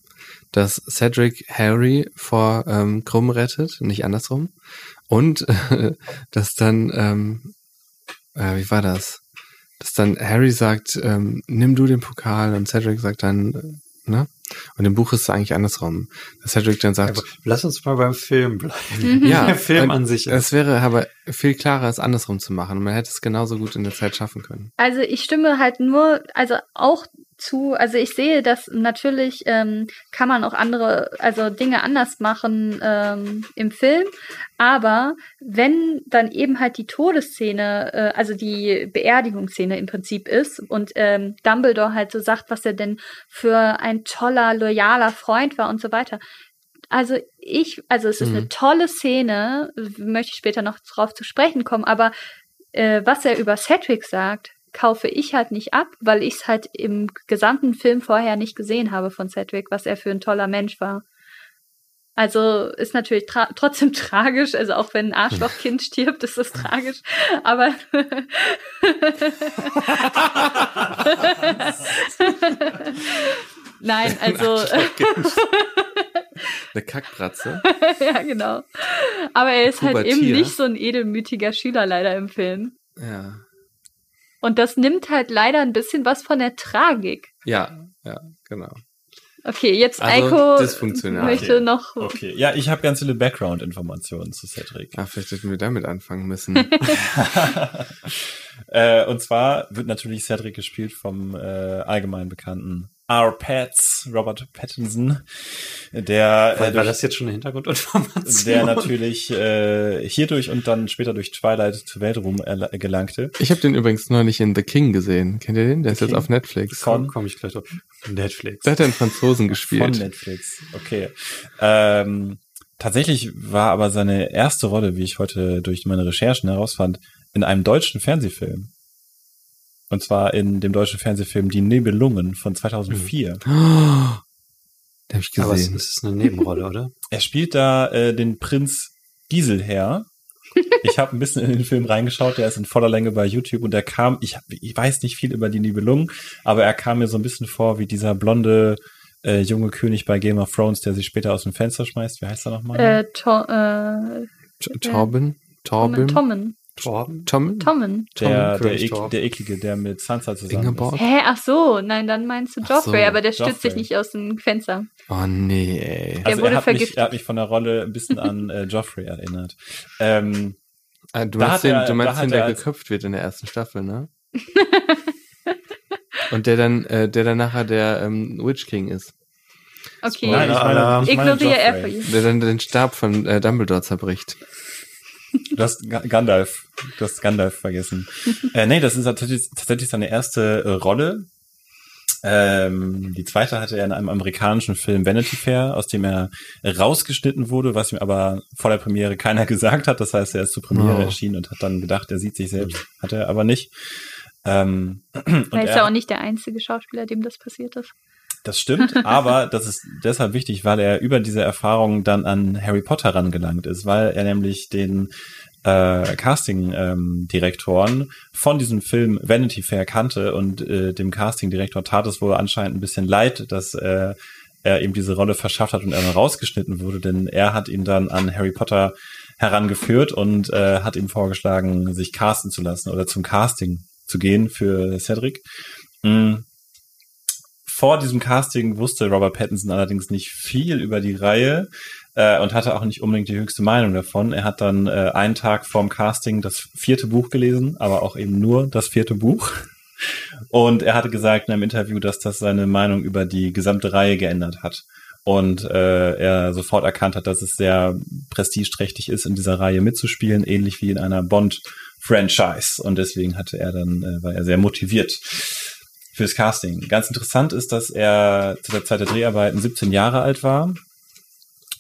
Dass Cedric Harry vor ähm, Krumm rettet, nicht andersrum. Und äh, dass dann, ähm, äh, wie war das? Dass dann Harry sagt, ähm, nimm du den Pokal und Cedric sagt dann, ne? Und im Buch ist es eigentlich andersrum. Dass Cedric dann sagt, Aber lass uns mal beim Film bleiben. ja, Der Film an sich. Es wäre aber viel klarer, es andersrum zu machen. Man hätte es genauso gut in der Zeit schaffen können. Also ich stimme halt nur, also auch zu, also ich sehe, dass natürlich ähm, kann man auch andere, also Dinge anders machen ähm, im Film, aber wenn dann eben halt die Todesszene, äh, also die Beerdigungsszene im Prinzip ist und ähm, Dumbledore halt so sagt, was er denn für ein toller, loyaler Freund war und so weiter. Also ich, also es ist Mhm. eine tolle Szene, möchte ich später noch drauf zu sprechen kommen, aber äh, was er über Cedric sagt, kaufe ich halt nicht ab, weil ich es halt im gesamten Film vorher nicht gesehen habe von Cedric, was er für ein toller Mensch war. Also ist natürlich tra trotzdem tragisch, also auch wenn ein Arschlochkind stirbt, ist das tragisch, aber Nein, also Eine Kackbratze. ja, genau. Aber er ist halt eben Pubertier. nicht so ein edelmütiger Schüler leider im Film. Ja. Und das nimmt halt leider ein bisschen was von der Tragik. Ja, ja, genau. Okay, jetzt Also, Eiko möchte noch. Okay, ja, ich habe ganz viele Background-Informationen zu Cedric. Ah, vielleicht hätten wir damit anfangen müssen. äh, und zwar wird natürlich Cedric gespielt vom äh, allgemein bekannten R. Pats, Robert Pattinson, der, äh, War, war durch, das jetzt schon eine Hintergrundinformation? der natürlich äh, hierdurch und dann später durch Twilight zur Weltruhm gelangte. Ich habe den übrigens neulich in The King gesehen. Kennt ihr den? Der ist King? jetzt auf Netflix. Von- Komme ich gleich drauf. Netflix. Da hat er einen Franzosen Von gespielt. Netflix. Okay. Ähm, tatsächlich war aber seine erste Rolle, wie ich heute durch meine Recherchen herausfand, in einem deutschen Fernsehfilm. Und zwar in dem deutschen Fernsehfilm Die Nebelungen von 2004. Den habe ich Aber es, gesehen. ist eine Nebenrolle, oder? Er spielt da äh, den Prinz Giselher. Ich habe ein bisschen in den Film reingeschaut, der ist in voller Länge bei YouTube und der kam, ich, hab, ich weiß nicht viel über die Nibelungen, aber er kam mir so ein bisschen vor wie dieser blonde äh, junge König bei Game of Thrones, der sich später aus dem Fenster schmeißt. Wie heißt er nochmal? Äh, to, äh, Torben? Torben? Tommen. Torben? Tommen? Tommen. der, der, ek, der eklige, der mit Sansa zusammen Ingeborg? ist. Hä, ach so, nein, dann meinst du Joffrey, so, aber der stützt sich nicht aus dem Fenster. Oh nee, ey. Der Also wurde er hat, mich, vergiftet. er hat mich von der Rolle ein bisschen an äh, Joffrey erinnert. Ähm, Ah, du meinst den, er- du da meinst den, der er als- geköpft wird in der ersten Staffel, ne? Und der dann, äh, der dann nachher der ähm, Witch King ist. Okay, Nein, ich meine, ich meine ignoriere er für Joffrey. ihn. Der dann den Stab von äh, Dumbledore zerbricht. Du hast Ga- Gandalf, du hast Gandalf vergessen. äh, nee, das ist tatsächlich, tatsächlich seine erste äh, Rolle. Ähm, die zweite hatte er in einem amerikanischen Film Vanity Fair, aus dem er rausgeschnitten wurde, was ihm aber vor der Premiere keiner gesagt hat. Das heißt, er ist zur Premiere Oh. erschienen und hat dann gedacht, er sieht sich selbst. Hat er aber nicht. Ähm, und Er ist er- ja auch nicht der einzige Schauspieler, dem das passiert ist. Das stimmt, aber das ist deshalb wichtig, weil er über diese Erfahrung dann an Harry Potter rangelangt ist, weil er nämlich den äh, Casting-Direktoren von diesem Film Vanity Fair kannte und äh, dem Casting-Direktor tat es wohl anscheinend ein bisschen leid, dass äh, er ihm diese Rolle verschafft hat und er dann rausgeschnitten wurde, denn er hat ihn dann an Harry Potter herangeführt und äh, hat ihm vorgeschlagen, sich casten zu lassen oder zum Casting zu gehen für Cedric. Mm vor diesem Casting wusste Robert Pattinson allerdings nicht viel über die Reihe äh, und hatte auch nicht unbedingt die höchste Meinung davon. Er hat dann äh, einen Tag vorm Casting das vierte Buch gelesen, aber auch eben nur das vierte Buch. Und er hatte gesagt in einem Interview, dass das seine Meinung über die gesamte Reihe geändert hat. Und äh, er sofort erkannt hat, dass es sehr prestigeträchtig ist, in dieser Reihe mitzuspielen, ähnlich wie in einer Bond-Franchise. Und deswegen hatte er dann, äh, war er sehr motiviert fürs Casting. Ganz interessant ist, dass er zu der Zeit der Dreharbeiten 17 Jahre alt war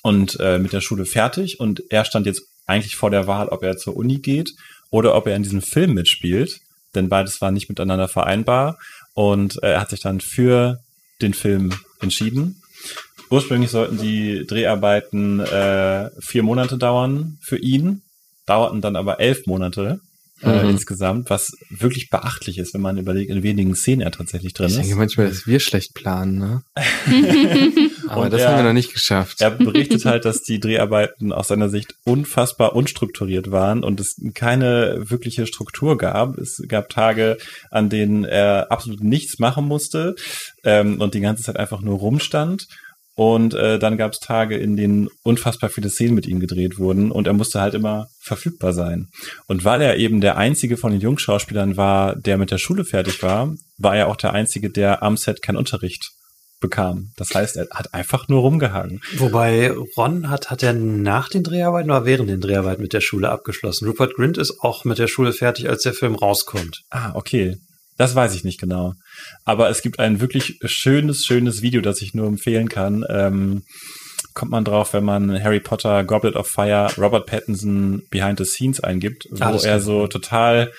und äh, mit der Schule fertig und er stand jetzt eigentlich vor der Wahl, ob er zur Uni geht oder ob er in diesem Film mitspielt, denn beides war nicht miteinander vereinbar und äh, er hat sich dann für den Film entschieden. Ursprünglich sollten die Dreharbeiten äh, vier Monate dauern für ihn, dauerten dann aber elf Monate äh, Mhm. insgesamt, was wirklich beachtlich ist, wenn man überlegt, in wenigen Szenen er tatsächlich drin Ich ist. denke manchmal, dass wir schlecht planen, ne? Aber Und das er- haben wir noch nicht geschafft. Er berichtet halt, dass die Dreharbeiten aus seiner Sicht unfassbar unstrukturiert waren und es keine wirkliche Struktur gab. Es gab Tage, an denen er absolut nichts machen musste ähm, und die ganze Zeit einfach nur rumstand. Und äh, dann gab es Tage, in denen unfassbar viele Szenen mit ihm gedreht wurden und er musste halt immer verfügbar sein. Und weil er eben der einzige von den Jungschauspielern war, der mit der Schule fertig war, war er auch der einzige, der am Set keinen Unterricht bekam. Das heißt, er hat einfach nur rumgehangen. Wobei Ron hat, hat er nach den Dreharbeiten oder während den Dreharbeiten mit der Schule abgeschlossen. Rupert Grint ist auch mit der Schule fertig, als der Film rauskommt. Ah, okay. Das weiß ich nicht genau. Aber es gibt ein wirklich schönes, schönes Video, das ich nur empfehlen kann. Ähm, kommt man drauf, wenn man Harry Potter, Goblet of Fire, Robert Pattinson Behind the Scenes eingibt, wo das er so total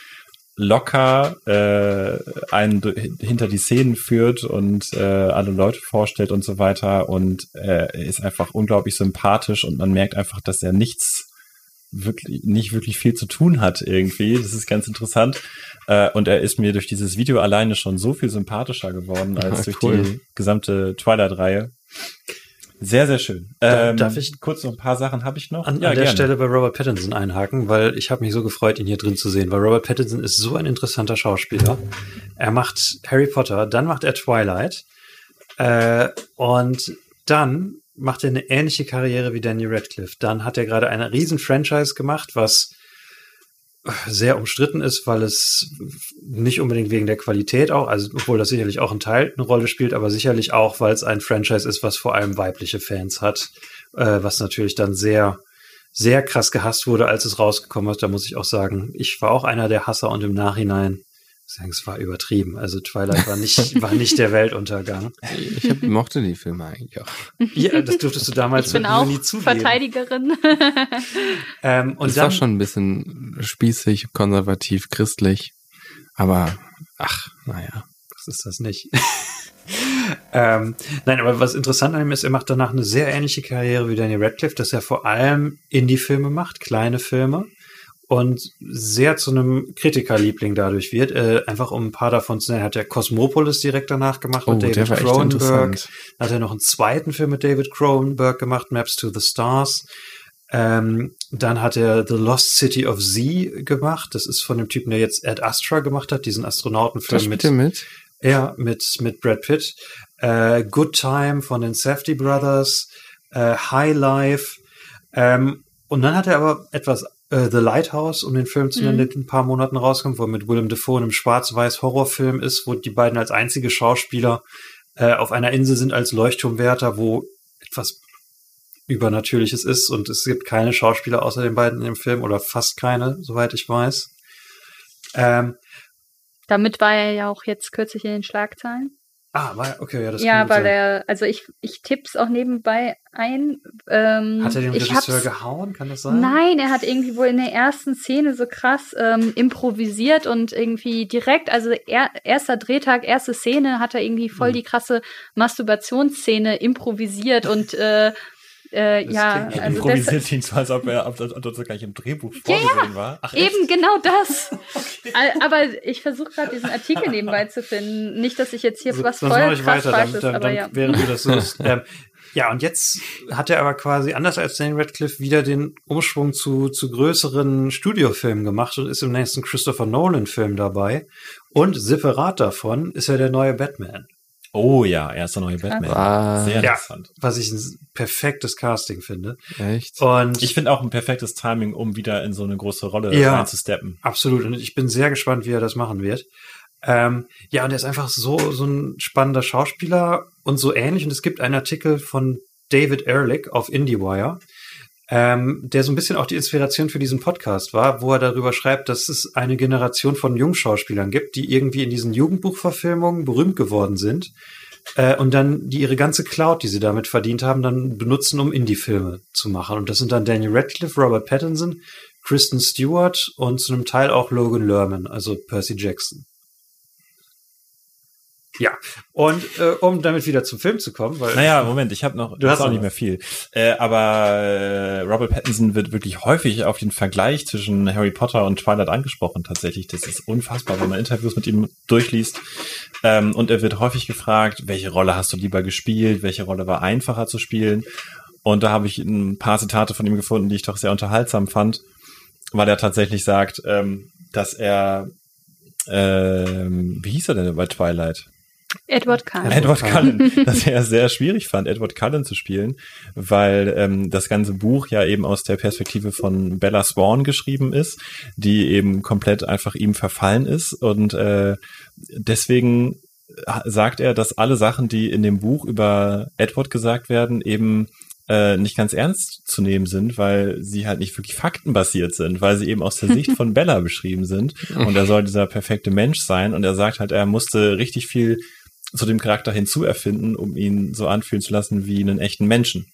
locker äh, einen hinter die Szenen führt und äh, alle Leute vorstellt und so weiter. Und äh, ist einfach unglaublich sympathisch und man merkt einfach, dass er nichts wirklich nicht wirklich viel zu tun hat irgendwie. Das ist ganz interessant. Äh, und er ist mir durch dieses Video alleine schon so viel sympathischer geworden als Ah, durch cool. die gesamte Twilight-Reihe. Sehr, sehr schön. Ähm, darf ich kurz noch ein paar Sachen habe ich noch? An, an der Stelle bei Robert Pattinson einhaken, weil ich habe mich so gefreut, ihn hier drin zu sehen, weil Robert Pattinson ist so ein interessanter Schauspieler. Er macht Harry Potter, dann macht er Twilight. Äh, und dann macht er eine ähnliche Karriere wie Danny Radcliffe. Dann hat er gerade eine riesen Franchise gemacht, was sehr umstritten ist, weil es nicht unbedingt wegen der Qualität auch, also obwohl das sicherlich auch ein Teil eine Rolle spielt, aber sicherlich auch, weil es ein Franchise ist, was vor allem weibliche Fans hat, äh, was natürlich dann sehr, sehr krass gehasst wurde, als es rausgekommen ist. Da muss ich auch sagen, ich war auch einer der Hasser und im Nachhinein sagen, es war übertrieben. Also Twilight war nicht, war nicht der Weltuntergang. Ich hab, mochte die Filme eigentlich auch. Ja, das durftest du damals Ich bin nur auch nie zugeben. Verteidigerin. Ähm, und es dann, war schon ein bisschen spießig, konservativ, christlich. Aber, ach, naja. Das ist das nicht. ähm, nein, aber was interessant an ihm ist, er macht danach eine sehr ähnliche Karriere wie Daniel Radcliffe, dass er vor allem Indie-Filme macht, kleine Filme und sehr zu einem Kritikerliebling dadurch wird. Äh, einfach um ein paar davon zu nennen, hat er Cosmopolis direkt danach gemacht Oh, mit David Cronenberg. hat er noch einen zweiten Film mit David Cronenberg gemacht, Maps to the Stars. Ähm, dann hat er The Lost City of Z gemacht. Das ist von dem Typen, der jetzt Ad Astra gemacht hat, diesen Astronautenfilm mit, mit. ja, mit, mit Brad Pitt. Äh, Good Time von den Safety Brothers. Äh, High Life. Ähm, und dann hat er aber etwas äh, The Lighthouse, um den Film zu nennen, der in ein paar Monaten rauskommt, wo er mit Willem Dafoe in einem schwarz-weiß Horrorfilm ist, wo die beiden als einzige Schauspieler äh, auf einer Insel sind als Leuchtturmwärter, wo etwas Übernatürliches ist und es gibt keine Schauspieler außer den beiden in dem Film oder fast keine, soweit ich weiß. Ähm, Damit war er ja auch jetzt kürzlich in den Schlagzeilen. Ah, okay, ja, das ja, weil sein. er, also ich, ich tipp's auch nebenbei ein. Ähm, Hat er den Regisseur gehauen, kann das sein? Nein, er hat irgendwie wohl in der ersten Szene so krass ähm, improvisiert und irgendwie direkt, also er, erster Drehtag, erste Szene, hat er irgendwie voll Mhm. die krasse Masturbationsszene improvisiert und äh, äh, Das ja, klingt- also Improvisiert das, klingt so, als ob er ob, ob, das gar nicht im Drehbuch Ja, ja. vorgesehen war. Ach, echt? eben genau das. Al- Aber ich versuche gerade diesen Artikel nebenbei zu finden. Nicht, dass ich jetzt hier So- was voll mache ich weiter, dann, dann, aber dann, ja. während du das suchst. ähm, ja, und jetzt hat er aber quasi, anders als Daniel Radcliffe, wieder den Umschwung zu, zu größeren Studiofilmen gemacht und ist im nächsten Christopher Nolan-Film dabei. Und separat davon ist er der neue Batman. Oh ja, er ist der neue Batman. Was? Sehr Ja. interessant. Was ich ein perfektes Casting finde. Echt? Und Ich finde auch ein perfektes Timing, um wieder in so eine große Rolle Ja. reinzusteppen. Absolut. Und ich bin sehr gespannt, wie er das machen wird. Ähm, ja, und er ist einfach so, so ein spannender Schauspieler und so ähnlich. Und es gibt einen Artikel von David Ehrlich auf IndieWire, ähm, der so ein bisschen auch die Inspiration für diesen Podcast war, wo er darüber schreibt, dass es eine Generation von Jungschauspielern gibt, die irgendwie in diesen Jugendbuchverfilmungen berühmt geworden sind äh, und dann die ihre ganze Cloud, die sie damit verdient haben, dann benutzen, um Indie-Filme zu machen. Und das sind dann Daniel Radcliffe, Robert Pattinson, Kristen Stewart und zu einem Teil auch Logan Lerman, also Percy Jackson. Ja, und äh, um damit wieder zum Film zu kommen, weil Naja, Moment, ich habe noch, Du hast auch noch nicht mehr viel. Äh, aber äh, Robert Pattinson wird wirklich häufig auf den Vergleich zwischen Harry Potter und Twilight angesprochen tatsächlich. Das ist unfassbar, wenn man Interviews mit ihm durchliest. Ähm, und er wird häufig gefragt, welche Rolle hast du lieber gespielt, welche Rolle war einfacher zu spielen. Und da habe ich ein paar Zitate von ihm gefunden, die ich doch sehr unterhaltsam fand, weil er tatsächlich sagt, ähm, dass er, ähm, wie hieß er denn bei Twilight? Edward Cullen. Edward Cullen, dass er es sehr schwierig fand, Edward Cullen zu spielen, weil ähm, das ganze Buch ja eben aus der Perspektive von Bella Swan geschrieben ist, die eben komplett einfach ihm verfallen ist und äh, deswegen sagt er, dass alle Sachen, die in dem Buch über Edward gesagt werden, eben äh, nicht ganz ernst zu nehmen sind, weil sie halt nicht wirklich faktenbasiert sind, weil sie eben aus der Sicht von Bella beschrieben sind. Und er soll dieser perfekte Mensch sein. Und er sagt halt, er musste richtig viel zu dem Charakter hinzuerfinden, um ihn so anfühlen zu lassen wie einen echten Menschen.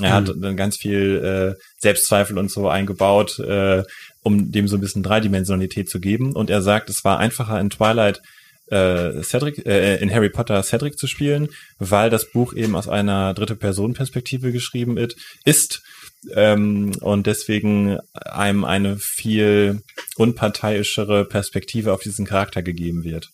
Er hat dann ganz viel äh, Selbstzweifel und so eingebaut, äh, um dem so ein bisschen Dreidimensionalität zu geben. Und er sagt, es war einfacher in Twilight äh, Cedric, äh, in Harry Potter Cedric zu spielen, weil das Buch eben aus einer dritte Person Perspektive geschrieben ist ähm, und deswegen einem eine viel unparteiischere Perspektive auf diesen Charakter gegeben wird.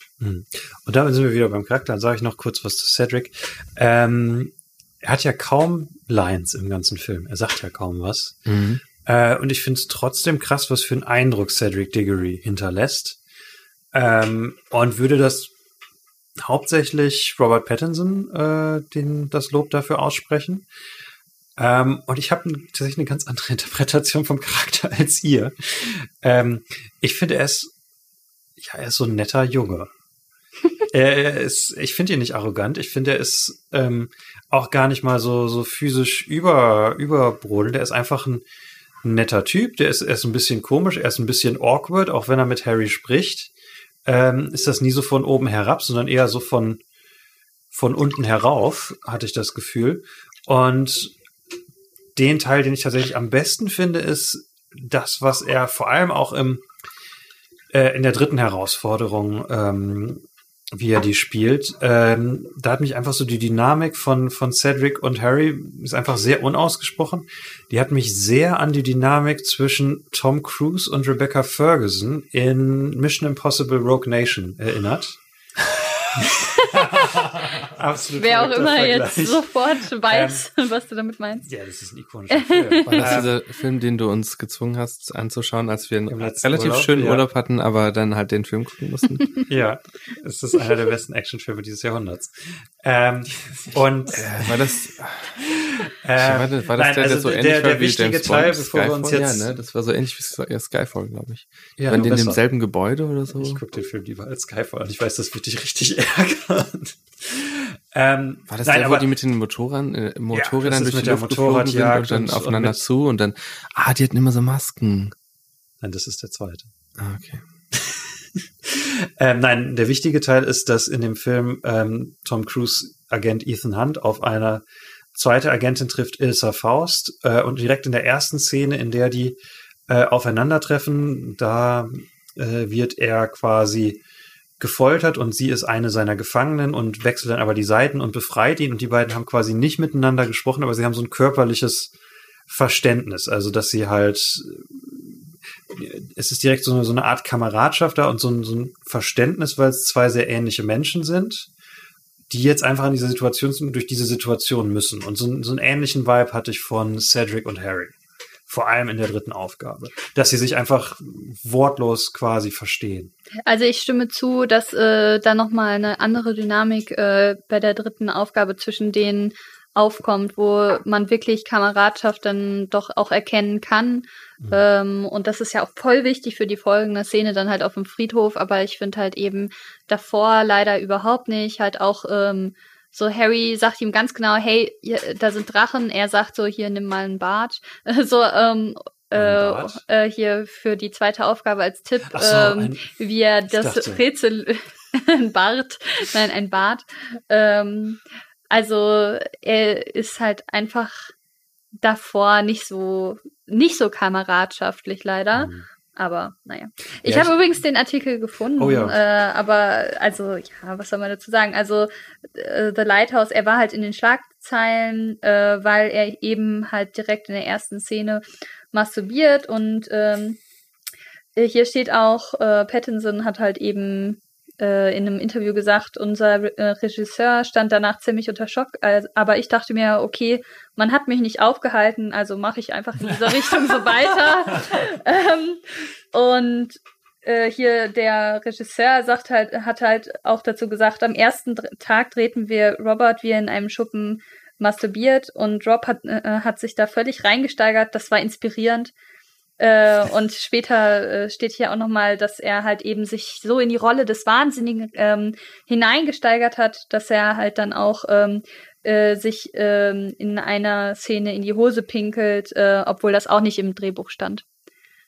Und damit sind wir wieder beim Charakter. Dann sage ich noch kurz was zu Cedric. Ähm, er hat ja kaum Lines im ganzen Film. Er sagt ja kaum was. Mhm. Äh, und ich finde es trotzdem krass, was für einen Eindruck Cedric Diggory hinterlässt. Ähm, und würde das hauptsächlich Robert Pattinson äh, den das Lob dafür aussprechen. Ähm, und ich habe tatsächlich eine ganz andere Interpretation vom Charakter als ihr. Ähm, ich finde, er ist, ja, er ist so ein netter Junge. er ist, ich finde ihn nicht arrogant. Ich finde, er ist ähm, auch gar nicht mal so, so physisch über, überbrodelnd. Er ist einfach ein netter Typ. Der ist, er ist ein bisschen komisch. Er ist ein bisschen awkward, auch wenn er mit Harry spricht. Ähm, ist das nie so von oben herab, sondern eher so von, von unten herauf, hatte ich das Gefühl. Und den Teil, den ich tatsächlich am besten finde, ist das, was er vor allem auch im, äh, in der dritten Herausforderung, ähm, wie er die spielt. Ähm, da hat mich einfach so die Dynamik von, von Cedric und Harry ist einfach sehr unausgesprochen. Die hat mich sehr an die Dynamik zwischen Tom Cruise und Rebecca Ferguson in Mission Impossible Rogue Nation erinnert. Absolut. Wer auch immer Vergleich. jetzt sofort weiß, ähm, was du damit meinst. Ja, das ist ein ikonischer Film. War das dieser Film, den du uns gezwungen hast anzuschauen, als wir einen relativ Urlaub, schönen ja. Urlaub hatten, aber dann halt den Film gucken mussten? ja, es ist einer der besten Actionfilme dieses Jahrhunderts. Ähm, und äh, war das äh, war das, war das nein, der, also der so ähnlich der, der war wie James Teil, Bond, bevor wir uns jetzt ja, ne? Das war so ähnlich wie Skyfall, glaube ich. Ja, Waren die in demselben Gebäude oder so? Ich gucke den Film lieber als Skyfall und ich weiß, das wird dich richtig ärgern. Ähm, War das nein, der, wo die mit den Motorrädern, äh, Motorrädern ja, durch die Luft geflogen sind und dann aufeinander und zu und dann, ah, die hatten immer so Masken. Nein, das ist der zweite. Ah, okay. ähm, nein, der wichtige Teil ist, dass in dem Film ähm, Tom Cruise Agent Ethan Hunt auf eine zweite Agentin trifft, Ilsa Faust. Äh, und direkt in der ersten Szene, in der die äh, aufeinandertreffen, da äh, wird er quasi gefoltert und sie ist eine seiner Gefangenen und wechselt dann aber die Seiten und befreit ihn. Und die beiden haben quasi nicht miteinander gesprochen, aber sie haben so ein körperliches Verständnis, also dass sie halt es ist direkt so eine, so eine Art Kameradschaft da und so ein, so ein Verständnis, weil es zwei sehr ähnliche Menschen sind, die jetzt einfach in dieser Situation durch diese Situation müssen. Und so, so einen ähnlichen Vibe hatte ich von Cedric und Harry vor allem in der dritten Aufgabe, dass sie sich einfach wortlos quasi verstehen. Also ich stimme zu, dass äh, da nochmal eine andere Dynamik äh, bei der dritten Aufgabe zwischen denen aufkommt, wo man wirklich Kameradschaft dann doch auch erkennen kann. Mhm. Ähm, und das ist ja auch voll wichtig für die folgende Szene dann halt auf dem Friedhof, aber ich finde halt eben davor leider überhaupt nicht, halt auch ähm, so Harry sagt ihm ganz genau, hey, hier, da sind Drachen. Er sagt so, hier nimm mal einen Bart. so ähm, äh, äh, hier für die zweite Aufgabe als Tipp, so, ähm, wie er das dachte. Rätsel ein Bart, nein, ein Bart. Ähm, also er ist halt einfach davor nicht so nicht so kameradschaftlich leider. Mhm. Aber naja. Ich ja, habe übrigens den Artikel gefunden. Oh ja. Äh, aber also, ja, was soll man dazu sagen? Also, äh, The Lighthouse, er war halt in den Schlagzeilen, äh, weil er eben halt direkt in der ersten Szene masturbiert und ähm, hier steht auch, äh, Pattinson hat halt eben äh, in einem Interview gesagt, unser äh, Regisseur stand danach ziemlich unter Schock, aber ich dachte mir, okay, man hat mich nicht aufgehalten, also mache ich einfach in dieser Richtung so weiter. ähm, und äh, hier der Regisseur sagt halt, hat halt auch dazu gesagt, am ersten Tag drehten wir Robert, wie in einem Schuppen masturbiert und Rob hat, äh, hat sich da völlig reingesteigert. Das war inspirierend. Äh, und später äh, steht hier auch nochmal, dass er halt eben sich so in die Rolle des Wahnsinnigen ähm, hineingesteigert hat, dass er halt dann auch ähm, äh, sich ähm, in einer Szene in die Hose pinkelt, äh, obwohl das auch nicht im Drehbuch stand.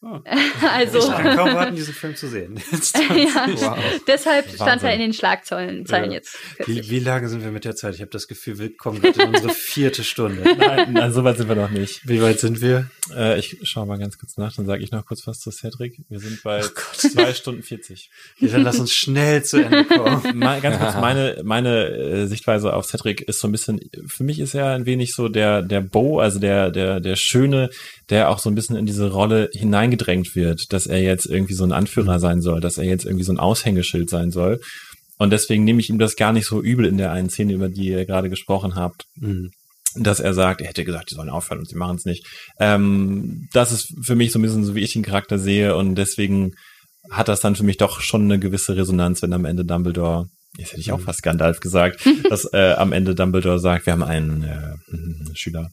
Oh. also, ich kann kaum warten, diesen Film zu sehen. ja, wow. Deshalb Wahnsinn. stand er in den Schlagzeilen ja. jetzt. Wie, wie, lange sind wir mit der Zeit? Ich habe das Gefühl, wir kommen gerade in unsere vierte Stunde. Nein, nein, so weit sind wir noch nicht. Wie weit sind wir? Äh, ich schaue mal ganz kurz nach, dann sage ich noch kurz was zu Cedric. Wir sind bei oh zwei Stunden 40. Ja, dann lass uns schnell zu Ende kommen. Mal, ganz kurz, meine, meine äh, Sichtweise auf Cedric ist so ein bisschen, für mich ist er ein wenig so der, der Bo, also der, der, der Schöne, der auch so ein bisschen in diese Rolle hineingedrängt wird, dass er jetzt irgendwie so ein Anführer mhm. sein soll, dass er jetzt irgendwie so ein Aushängeschild sein soll. Und deswegen nehme ich ihm das gar nicht so übel in der einen Szene, über die ihr gerade gesprochen habt. Mhm dass er sagt, er hätte gesagt, die sollen aufhören und sie machen es nicht. Ähm, das ist für mich so ein bisschen so, wie ich den Charakter sehe und deswegen hat das dann für mich doch schon eine gewisse Resonanz, wenn am Ende Dumbledore Jetzt hätte ich auch fast Gandalf gesagt, dass äh, am Ende Dumbledore sagt, wir haben einen äh, Schüler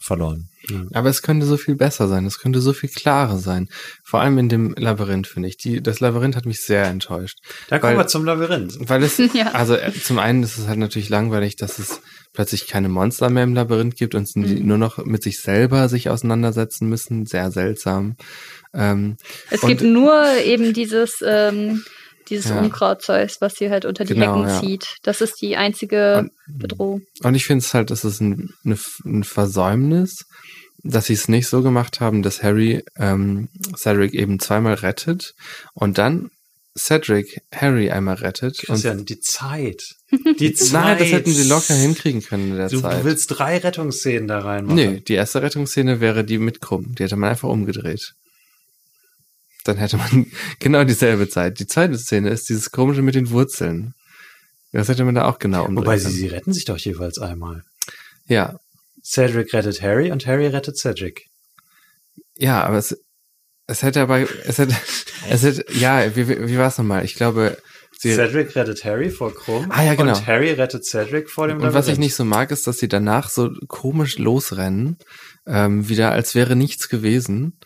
verloren. Aber es könnte so viel besser sein, es könnte so viel klarer sein. Vor allem in dem Labyrinth, finde ich. Die, das Labyrinth hat mich sehr enttäuscht. Da kommen Weil- wir zum Labyrinth. Weil es, Ja. also äh, zum einen ist es halt natürlich langweilig, dass es plötzlich keine Monster mehr im Labyrinth gibt und sie Mhm. nur noch mit sich selber sich auseinandersetzen müssen. Sehr seltsam. Ähm, Es gibt nur eben dieses, ähm, dieses Ja. Unkrautzeug, was sie halt unter die Genau, Hecken ja. zieht. Das ist die einzige Und- Bedrohung. Und ich finde es halt, das ist ein, eine, ein Versäumnis, dass sie es nicht so gemacht haben, dass Harry ähm, Cedric eben zweimal rettet und dann Cedric Harry einmal rettet. Und Christian, die Zeit. Die Zeit. nein, das hätten sie locker hinkriegen können in der Du, Zeit. du willst drei Rettungsszenen da reinmachen. nee, die erste Rettungsszene wäre die mit Krumm. Die hätte man einfach umgedreht. Dann hätte man genau dieselbe Zeit. Die zweite Szene ist dieses komische mit den Wurzeln. Das hätte man da auch genau umdrehen Wobei sie, sie retten sich doch jeweils einmal. Ja, Cedric rettet Harry und Harry rettet Cedric. Ja, aber es, es hätte aber, es hätte, es hätte, ja, wie, wie wie war es nochmal? Ich glaube, sie, Cedric rettet Harry vor Krumm. Ah, ja, genau. Und Harry rettet Cedric vor dem und was ich nicht so mag, ist, dass sie danach so komisch losrennen, ähm, wieder als wäre nichts gewesen.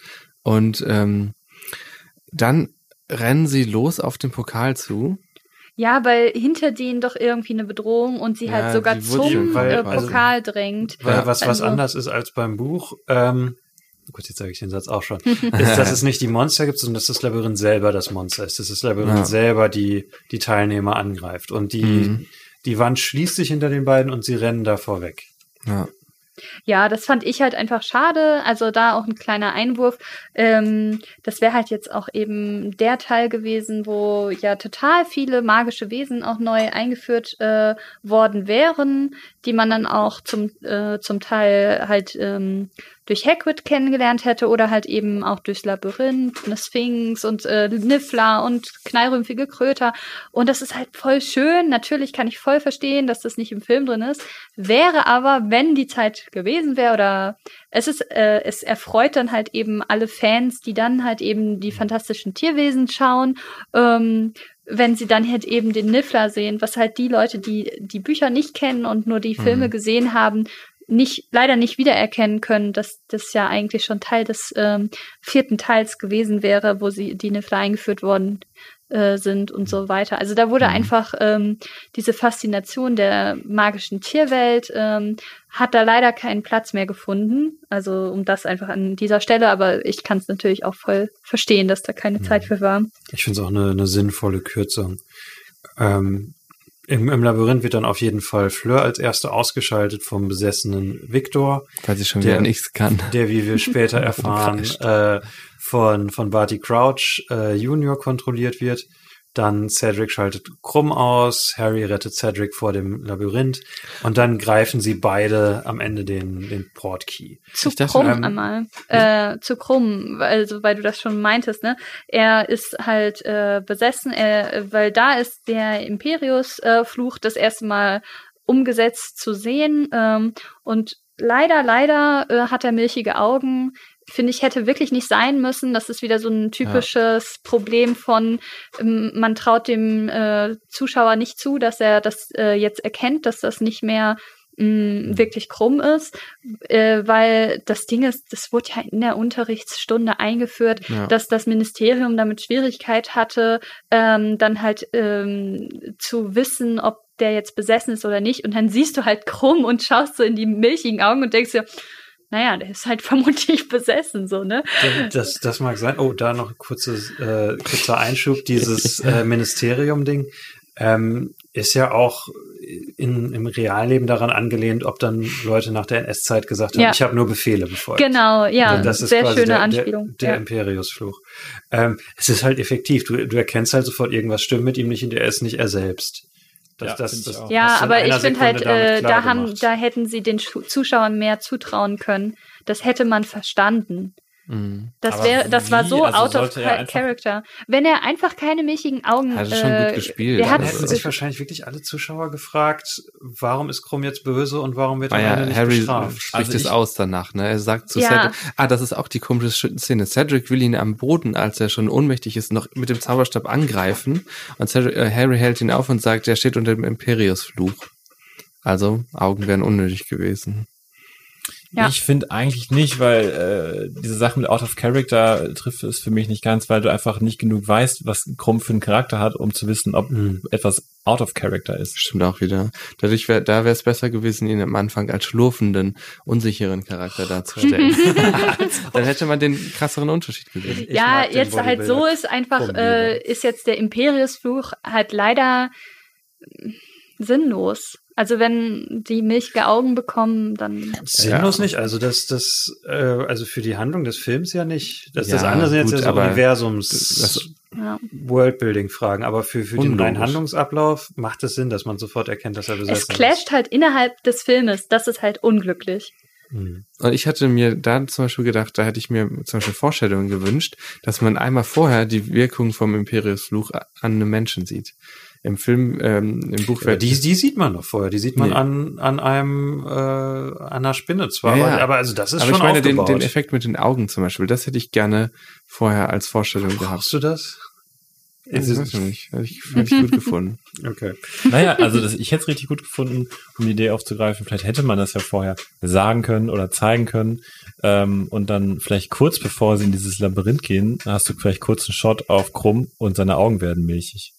Und ähm, dann rennen sie los auf den Pokal zu. Ja, weil hinter denen doch irgendwie eine Bedrohung und sie Ja, halt sogar zum schon- weil- äh, also- Pokal drängt. Weil Ja. was, was Also- anders ist als beim Buch, ähm, gut, jetzt sage ich den Satz auch schon, ist, dass es nicht die Monster gibt, sondern dass das Labyrinth selber das Monster ist. Dass das Labyrinth Ja. selber die, die Teilnehmer angreift. Und die, Mhm. die Wand schließt sich hinter den beiden und sie rennen davor weg. Ja. Ja, das fand ich halt einfach schade. Also da auch ein kleiner Einwurf. Ähm, das wäre halt jetzt auch eben der Teil gewesen, wo ja total viele magische Wesen auch neu eingeführt äh, worden wären, die man dann auch zum, äh, zum Teil halt ähm, durch Hagrid kennengelernt hätte oder halt eben auch durchs Labyrinth, eine Sphinx und äh, Niffler und knallrümpfige Kröter. Und das ist halt voll schön. Natürlich kann ich voll verstehen, dass das nicht im Film drin ist. Wäre aber, wenn die Zeit gewesen wäre oder es ist, äh, es erfreut dann halt eben alle Fans, die dann halt eben die fantastischen Tierwesen schauen, ähm, wenn sie dann halt eben den Niffler sehen, was halt die Leute, die die Bücher nicht kennen und nur die Filme Mhm. gesehen haben, nicht leider nicht wiedererkennen können, dass das ja eigentlich schon Teil des ähm, vierten Teils gewesen wäre, wo sie die Niffler eingeführt worden äh, sind und so weiter. Also da wurde Mhm. einfach ähm, diese Faszination der magischen Tierwelt ähm, hat da leider keinen Platz mehr gefunden. Also um das einfach an dieser Stelle, aber ich kann es natürlich auch voll verstehen, dass da keine Zeit für war. Ich finde es auch eine, eine sinnvolle Kürzung. Ähm, im, Im Labyrinth wird dann auf jeden Fall Fleur als erste ausgeschaltet vom besessenen Victor, Weil sie schon Der- wieder nichts kann. der, wie wir später erfahren, äh, von, von Barty Crouch äh, Junior kontrolliert wird. Dann Cedric schaltet Krumm aus, Harry rettet Cedric vor dem Labyrinth und dann greifen sie beide am Ende den, den Portkey. Zu Ich dachte, krumm ähm, einmal. Äh, zu krumm, also weil du das schon meintest, ne? Er ist halt äh, besessen, er, weil da ist der Imperius-Fluch das erste Mal umgesetzt zu sehen. Ähm, und leider, leider äh, hat er milchige Augen. Finde ich, hätte wirklich nicht sein müssen. Das ist wieder so ein typisches Problem von, ähm, man traut dem äh, Zuschauer nicht zu, dass er das äh, jetzt erkennt, dass das nicht mehr mh, wirklich krumm ist, äh, weil das Ding ist, das wurde ja in der Unterrichtsstunde eingeführt, Ja. dass das Ministerium damit Schwierigkeit hatte, ähm, dann halt ähm, zu wissen, ob der jetzt besessen ist oder nicht. Und dann siehst du halt krumm und schaust so in die milchigen Augen und denkst dir, naja, der ist halt vermutlich besessen, so, ne? Das, das mag sein. Oh, da noch ein kurzes, äh, kurzer Einschub. Dieses äh, Ministerium-Ding ähm, ist ja auch in, im Realleben daran angelehnt, ob dann Leute nach der NS-Zeit gesagt haben, Ja. ich habe nur Befehle befolgt. Genau, ja, das ist sehr quasi schöne der, Anspielung. Der, der ja. Imperius-Fluch. Ähm, es ist halt effektiv. Du, du erkennst halt sofort, irgendwas stimmt mit ihm nicht und er ist nicht er selbst. Das, Ja, das, das Ja, aber ich finde halt, äh, da haben, da hätten sie den Zuschauern mehr zutrauen können. Das hätte man verstanden. Mhm. Das wäre, das war so Also out of er character. Wenn er einfach keine milchigen Augen Hat er schon äh, gut gespielt, Der aber hat das hätten sich wahrscheinlich wirklich alle Zuschauer gefragt, warum ist Krumm jetzt böse und warum wird er Ah ja, nicht Harry bestraft? spricht Also es aus danach, ne? Er sagt zu Ja. Cedric, ah, das ist auch die komische Szene. Cedric will ihn am Boden, als er schon ohnmächtig ist, noch mit dem Zauberstab angreifen. Und Cedric, äh, Harry hält ihn auf und sagt, er steht unter dem Imperius-Fluch. Also, Augen wären unnötig gewesen. Ja. Ich finde eigentlich nicht, weil äh, diese Sache mit Out of Character trifft es für mich nicht ganz, weil du einfach nicht genug weißt, was Krumm für einen Charakter hat, um zu wissen, ob Mhm. etwas Out of Character ist. Stimmt auch wieder. Dadurch wär, da wäre es besser gewesen, ihn am Anfang als schlurfenden, unsicheren Charakter darzustellen. Dann hätte man den krasseren Unterschied gesehen. Ich ja, jetzt halt so ist einfach, äh, ist jetzt der Imperiusfluch halt leider sinnlos. Also wenn die milchige Augen bekommen, dann Sinnlos Ja. nicht, also das, das, äh, also für die Handlung des Films ja nicht. Das, das Ja, andere sind jetzt ja so aber Universums das- ja. Worldbuilding-Fragen, aber für, für den reinen Handlungsablauf macht es Sinn, dass man sofort erkennt, dass er es besessen clasht halt innerhalb des Filmes. Das ist halt unglücklich. ist. Mhm. Und ich hatte mir da zum Beispiel gedacht, da hätte ich mir zum Beispiel Vorstellungen gewünscht, dass man einmal vorher die Wirkung vom Imperius-Fluch an einem Menschen sieht. Im Film, ähm, im Buch Aber wird die, die sieht man doch vorher, die sieht man Nee. an, an einem, äh, an einer Spinne zwar, Ja, ja. aber, aber also das ist aber schon ich meine den, aufgebaut. den Effekt mit den Augen zum Beispiel, das hätte ich gerne vorher als Vorstellung gehabt. Brauchst du das? Weiß ich nicht. Hätte ich, hätte ich gut gefunden. Okay. Naja, also das, ich hätte es richtig gut gefunden, um die Idee aufzugreifen. Vielleicht hätte man das ja vorher sagen können oder zeigen können. Ähm, und dann vielleicht kurz bevor sie in dieses Labyrinth gehen, hast du vielleicht kurz einen Shot auf Krumm und seine Augen werden milchig.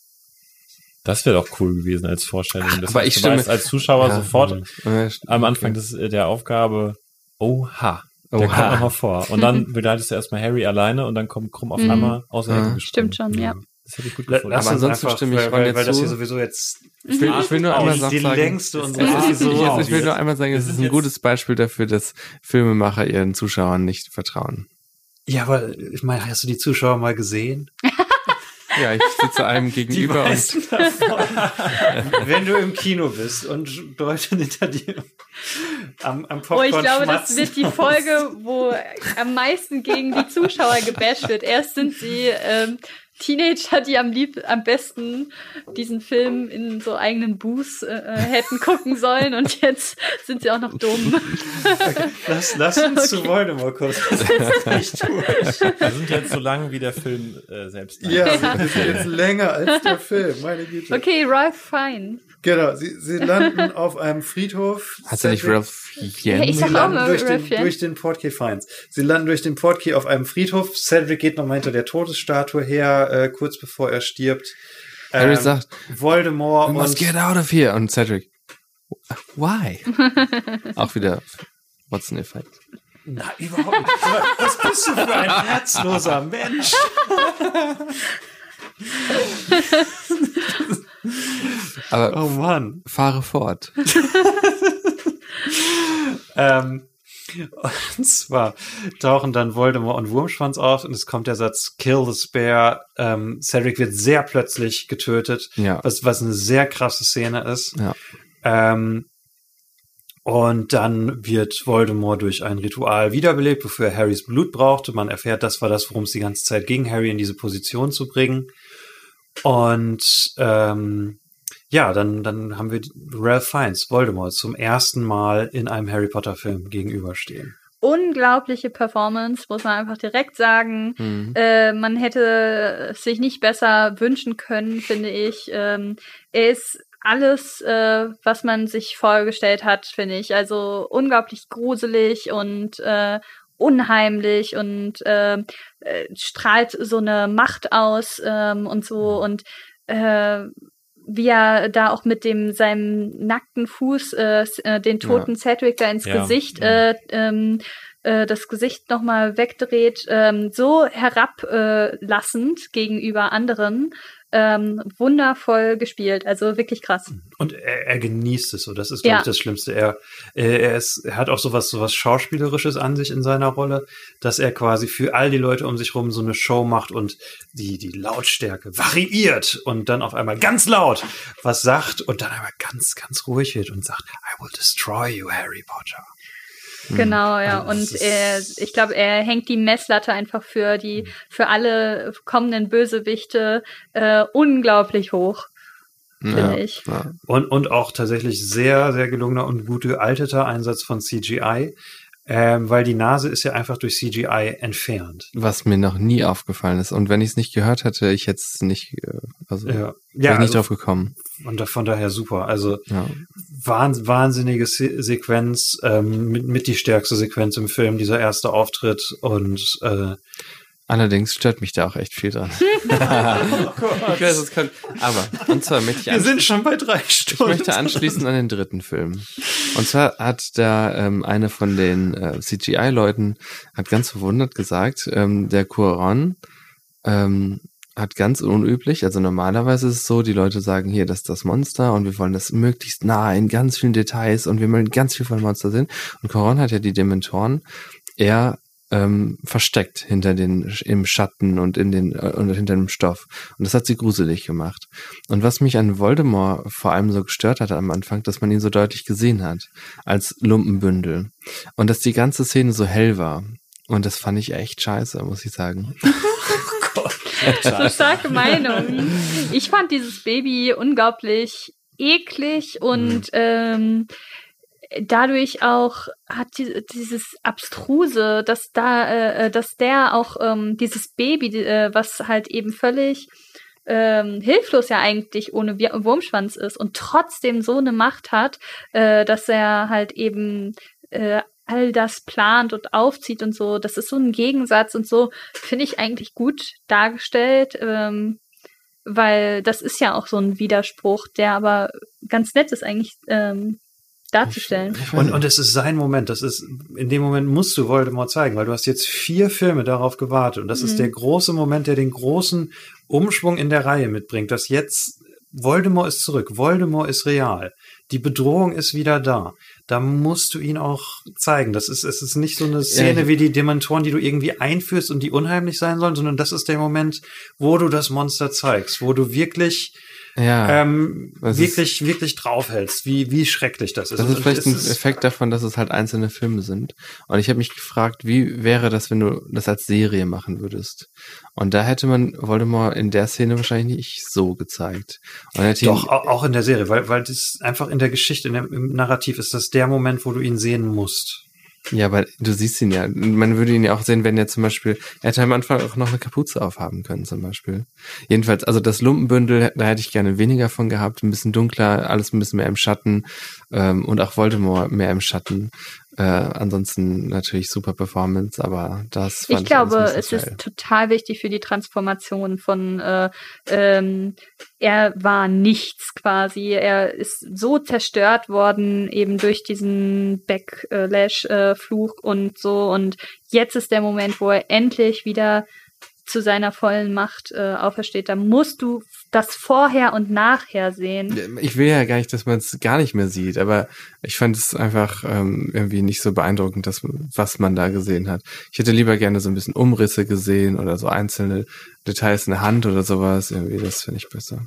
Das wäre doch cool gewesen als Vorstellung. Das aber ich du stimme- weißt als Zuschauer Ja, sofort Äh, am Anfang des, äh, der Aufgabe, oha, der Oha. kommt nochmal vor. Und dann begleitest du erstmal Harry alleine und dann kommt Krumm auf Mhm. einmal aus der Ja. Ecke. Stimmt schon, ja. Das hätte ich gut gefunden. Lass Aber uns einfach, stimme ich weil, weil, weil das hier sowieso jetzt Ich will, ich will nur einmal die, sagen, ich, will nur einmal sagen, es ist ein gutes Beispiel dafür, dass Filmemacher ihren Zuschauern nicht vertrauen. Ja, aber ich meine, hast du die Zuschauer mal gesehen? Ja, ich sitze einem gegenüber und meisten davon. Wenn du im Kino bist und Leute hinter dir am, am Oh, Popcorn ich glaube, das wird die Folge, wo am meisten gegen die Zuschauer gebasht wird. Erst sind sie ähm, Teenager, die am lieb am besten diesen Film in so eigenen Booths äh, äh, hätten gucken sollen und jetzt sind sie auch noch dumm. Lass, lass uns zu Voldemort kurz. Das ist nicht durch. Wir sind jetzt so lang wie der Film äh, selbst. Ja, wir sind jetzt länger als der Film, meine Güte. Okay, Ralph Fine. Genau, sie, sie landen auf einem Friedhof. Hast du nicht Ralph Ja, Yen? ich Sie sag auch landen mal durch den, Ralph Fiennes. durch den Portkey Fines. Sie landen durch den Portkey auf einem Friedhof. Cedric geht nochmal hinter der Todesstatue her, äh, kurz bevor er stirbt. Harry Ähm, sagt, Voldemort we must und get out of here. Und Cedric, why? Auch wieder Watson-Effekt. Na, überhaupt nicht. Was bist du für ein herzloser Mensch? Aber Oh Mann. fahre fort. Ähm, und zwar tauchen dann Voldemort und Wurmschwanz auf und es kommt der Satz Kill the Spare. Ähm, Cedric wird sehr plötzlich getötet, Ja. was, was eine sehr krasse Szene ist. Ja. Ähm, und dann wird Voldemort durch ein Ritual wiederbelebt, wofür Harrys Blut brauchte. Man erfährt, das war das, worum es die ganze Zeit ging, Harry in diese Position zu bringen. Und ähm, ja, dann, dann haben wir Ralph Fiennes, Voldemort, zum ersten Mal in einem Harry Potter Film gegenüberstehen. Unglaubliche Performance, muss man einfach direkt sagen. Mhm. Äh, man hätte es sich nicht besser wünschen können, finde ich. Ähm, er ist alles, äh, was man sich vorgestellt hat, finde ich. Also unglaublich gruselig und äh, unheimlich und äh, äh, strahlt so eine Macht aus ähm, und so und äh, wie er da auch mit dem seinem nackten Fuß äh, äh, den toten Cedric da ins Ja. Gesicht äh, ähm, äh, das Gesicht nochmal wegdreht, ähm, so herablassend äh, gegenüber anderen. Ähm, wundervoll gespielt, also wirklich krass. Und er, er genießt es so. Das ist, glaube Ja. ich, das Schlimmste. Er, er, ist, er hat auch sowas, sowas Schauspielerisches an sich in seiner Rolle, dass er quasi für all die Leute um sich rum so eine Show macht und die, die Lautstärke variiert und dann auf einmal ganz laut was sagt und dann aber ganz, ganz ruhig wird und sagt, I will destroy you, Harry Potter. Genau, ja. Also Und er, ich glaube, er hängt die Messlatte einfach für die, für alle kommenden Bösewichte äh, unglaublich hoch, finde Ja. ich. Ja. Und, und auch tatsächlich sehr, sehr gelungener und gut gealteter Einsatz von CGI, ähm, weil die Nase ist ja einfach durch CGI entfernt. Was mir noch nie aufgefallen ist. Und wenn ich es nicht gehört hätte, ich hätte es nicht, äh, also Ja, wäre ja ich nicht also drauf gekommen. von, da- von daher super. Also Ja. wahn, wahnsinnige Se Sequenz, ähm, mit, mit die stärkste Sequenz im Film, dieser erste Auftritt und äh, Allerdings stört mich da auch echt viel dran. ich weiß, es kann, aber, und zwar möchte ich wir sind schon bei drei Ich Stunden. möchte anschließen an den dritten Film. Und zwar hat da ähm, eine von den äh, CGI-Leuten hat ganz verwundert gesagt, ähm, der Cuaron ähm, hat ganz unüblich, also normalerweise ist es so, die Leute sagen hier, das ist das Monster und wir wollen das möglichst nah in ganz vielen Details und wir wollen ganz viel von Monster sehen. Und Cuaron hat ja die Dementoren eher ähm, versteckt hinter den im Schatten und in den äh, und hinter dem Stoff. Und das hat sie gruselig gemacht. Und was mich an Voldemort vor allem so gestört hatte am Anfang dass man ihn so deutlich gesehen hat als Lumpenbündel. Und dass die ganze Szene so hell war. Und das fand ich echt scheiße muss ich sagen. So starke Meinung. Ich fand dieses Baby unglaublich eklig und ähm, dadurch auch hat die, dieses abstruse, dass da, äh, dass der auch ähm, dieses Baby, äh, was halt eben völlig ähm, hilflos ja eigentlich ohne Wurmschwanz ist und trotzdem so eine Macht hat, äh, dass er halt eben äh, all das plant und aufzieht und so. Das ist so ein Gegensatz und so finde ich eigentlich gut dargestellt, ähm, weil das ist ja auch so ein Widerspruch, der aber ganz nett ist eigentlich ähm, darzustellen. Und, und es ist sein Moment. Das ist, in dem Moment musst du Voldemort zeigen, weil du hast jetzt vier Filme darauf gewartet. Und das ist Mhm. der große Moment, der den großen Umschwung in der Reihe mitbringt, dass jetzt Voldemort ist zurück. Voldemort ist real. Die Bedrohung ist wieder da. Da musst du ihn auch zeigen. Das ist, es ist nicht so eine Szene ich- wie die Dementoren, die du irgendwie einführst und die unheimlich sein sollen, sondern das ist der Moment, wo du das Monster zeigst, wo du wirklich, ja ähm, wirklich, wirklich draufhältst, wie, wie schrecklich das ist. Das ist vielleicht ein ist- Effekt davon, dass es halt einzelne Filme sind. Und ich habe mich gefragt, wie wäre das, wenn du das als Serie machen würdest? Und da hätte man Voldemort in der Szene wahrscheinlich nicht so gezeigt. Doch, ihn, au- auch in der Serie, weil, weil das einfach in der Geschichte, in dem, im Narrativ ist das der Moment, wo du ihn sehen musst. Ja, aber du siehst ihn ja. Man würde ihn ja auch sehen, wenn er zum Beispiel, er hätte am Anfang auch noch eine Kapuze aufhaben können, zum Beispiel. Jedenfalls, also das Lumpenbündel, da hätte ich gerne weniger von gehabt, ein bisschen dunkler, alles ein bisschen mehr im Schatten ähm, und auch Voldemort mehr im Schatten. Äh, ansonsten natürlich super Performance, aber das fand Ich glaube, alles ein es bisschen ist total wichtig für die Transformation von äh, ähm, er war nichts quasi. Er ist so zerstört worden, eben durch diesen Backlash-Fluch und so. Und jetzt ist der Moment, wo er endlich wieder zu seiner vollen Macht äh, aufersteht. Da musst du das Vorher und Nachher sehen. Ich will ja gar nicht, dass man es gar nicht mehr sieht, aber ich fand es einfach ähm, irgendwie nicht so beeindruckend, dass, was man da gesehen hat. Ich hätte lieber gerne so ein bisschen Umrisse gesehen oder so einzelne Details in der Hand oder sowas. Irgendwie, das finde ich besser.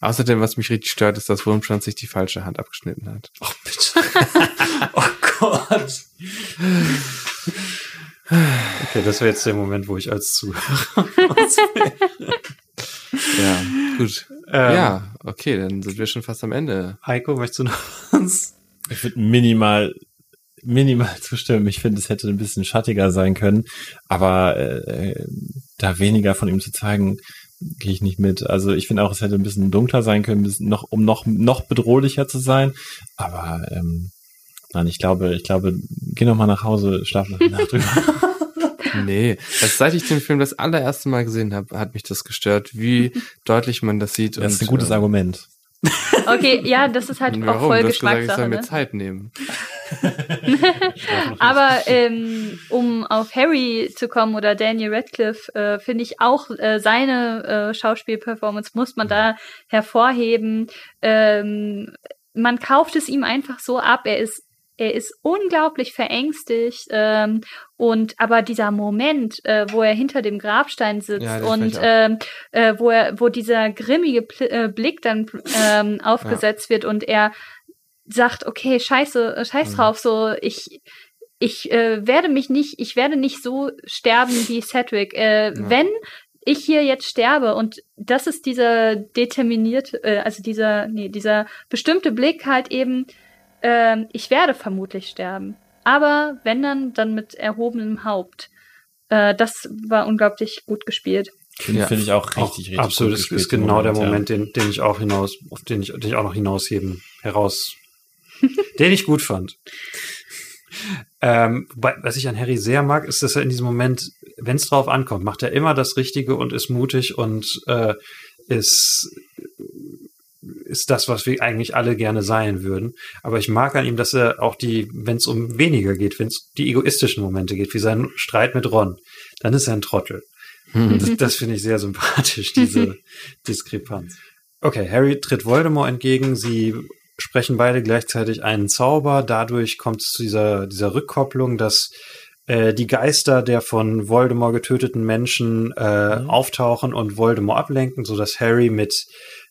Außerdem, was mich richtig stört, ist, dass Wurmschwanz sich die falsche Hand abgeschnitten hat. Oh, bitte. oh Gott. Okay, das wäre jetzt der Moment, wo ich als Zuhörer. Ja, gut. Ähm, ja, okay, dann sind wir schon fast am Ende. Heiko, möchtest du noch was? Ich würde minimal, minimal zustimmen. Ich finde, es hätte ein bisschen schattiger sein können, aber äh, da weniger von ihm zu zeigen, gehe ich nicht mit. Also ich finde auch, es hätte ein bisschen dunkler sein können, noch, um noch, noch bedrohlicher zu sein. Aber ähm, nein, ich glaube, ich glaube, geh noch mal nach Hause, schlaf noch eine Nacht drüber. Nee, also seit ich den Film das allererste Mal gesehen habe, hat mich das gestört, wie deutlich man das sieht. Das ist ein gutes äh, Argument. Okay, ja, das ist halt auch Warum? voll Du hast gesagt, ich Geschmackssache. soll mir Ne? Zeit nehmen. Aber ähm, um auf Harry zu kommen oder Daniel Radcliffe, äh, finde ich auch äh, seine äh, Schauspielperformance muss man da hervorheben. Ähm, man kauft es ihm einfach so ab. Er ist er ist unglaublich verängstigt ähm, und aber dieser Moment, äh, wo er hinter dem Grabstein sitzt Ja, und ähm, äh, wo er, wo dieser grimmige Pl äh, Blick dann ähm, aufgesetzt wird und er sagt, okay, scheiße, äh, scheiß Mhm. drauf, so ich ich äh, werde mich nicht, ich werde nicht so sterben wie Cedric. Äh, Ja. Wenn ich hier jetzt sterbe und das ist dieser determinierte, äh, also dieser, nee, dieser bestimmte Blick halt eben, ähm, ich werde vermutlich sterben. Aber wenn dann, dann mit erhobenem Haupt. Äh, das war unglaublich gut gespielt. Finde Ja. finde ich auch richtig, Auch richtig absolut, gut ist, genau der ja. Moment, den, den ich auch hinaus, auf den ich, den ich auch noch hinausheben, heraus, den ich gut fand. Ähm, was ich an Harry sehr mag, ist, dass er in diesem Moment, wenn es drauf ankommt, macht er immer das Richtige und ist mutig und äh, ist ist das, was wir eigentlich alle gerne sein würden. Aber ich mag an ihm, dass er auch die, wenn es um weniger geht, wenn es die egoistischen Momente geht, wie sein Streit mit Ron, dann ist er ein Trottel. Mhm. Das, das finde ich sehr sympathisch, diese Diskrepanz. Okay, Harry tritt Voldemort entgegen. Sie sprechen beide gleichzeitig einen Zauber. Dadurch kommt es zu dieser, dieser Rückkopplung, dass äh, die Geister der von Voldemort getöteten Menschen äh, auftauchen und Voldemort ablenken, sodass Harry mit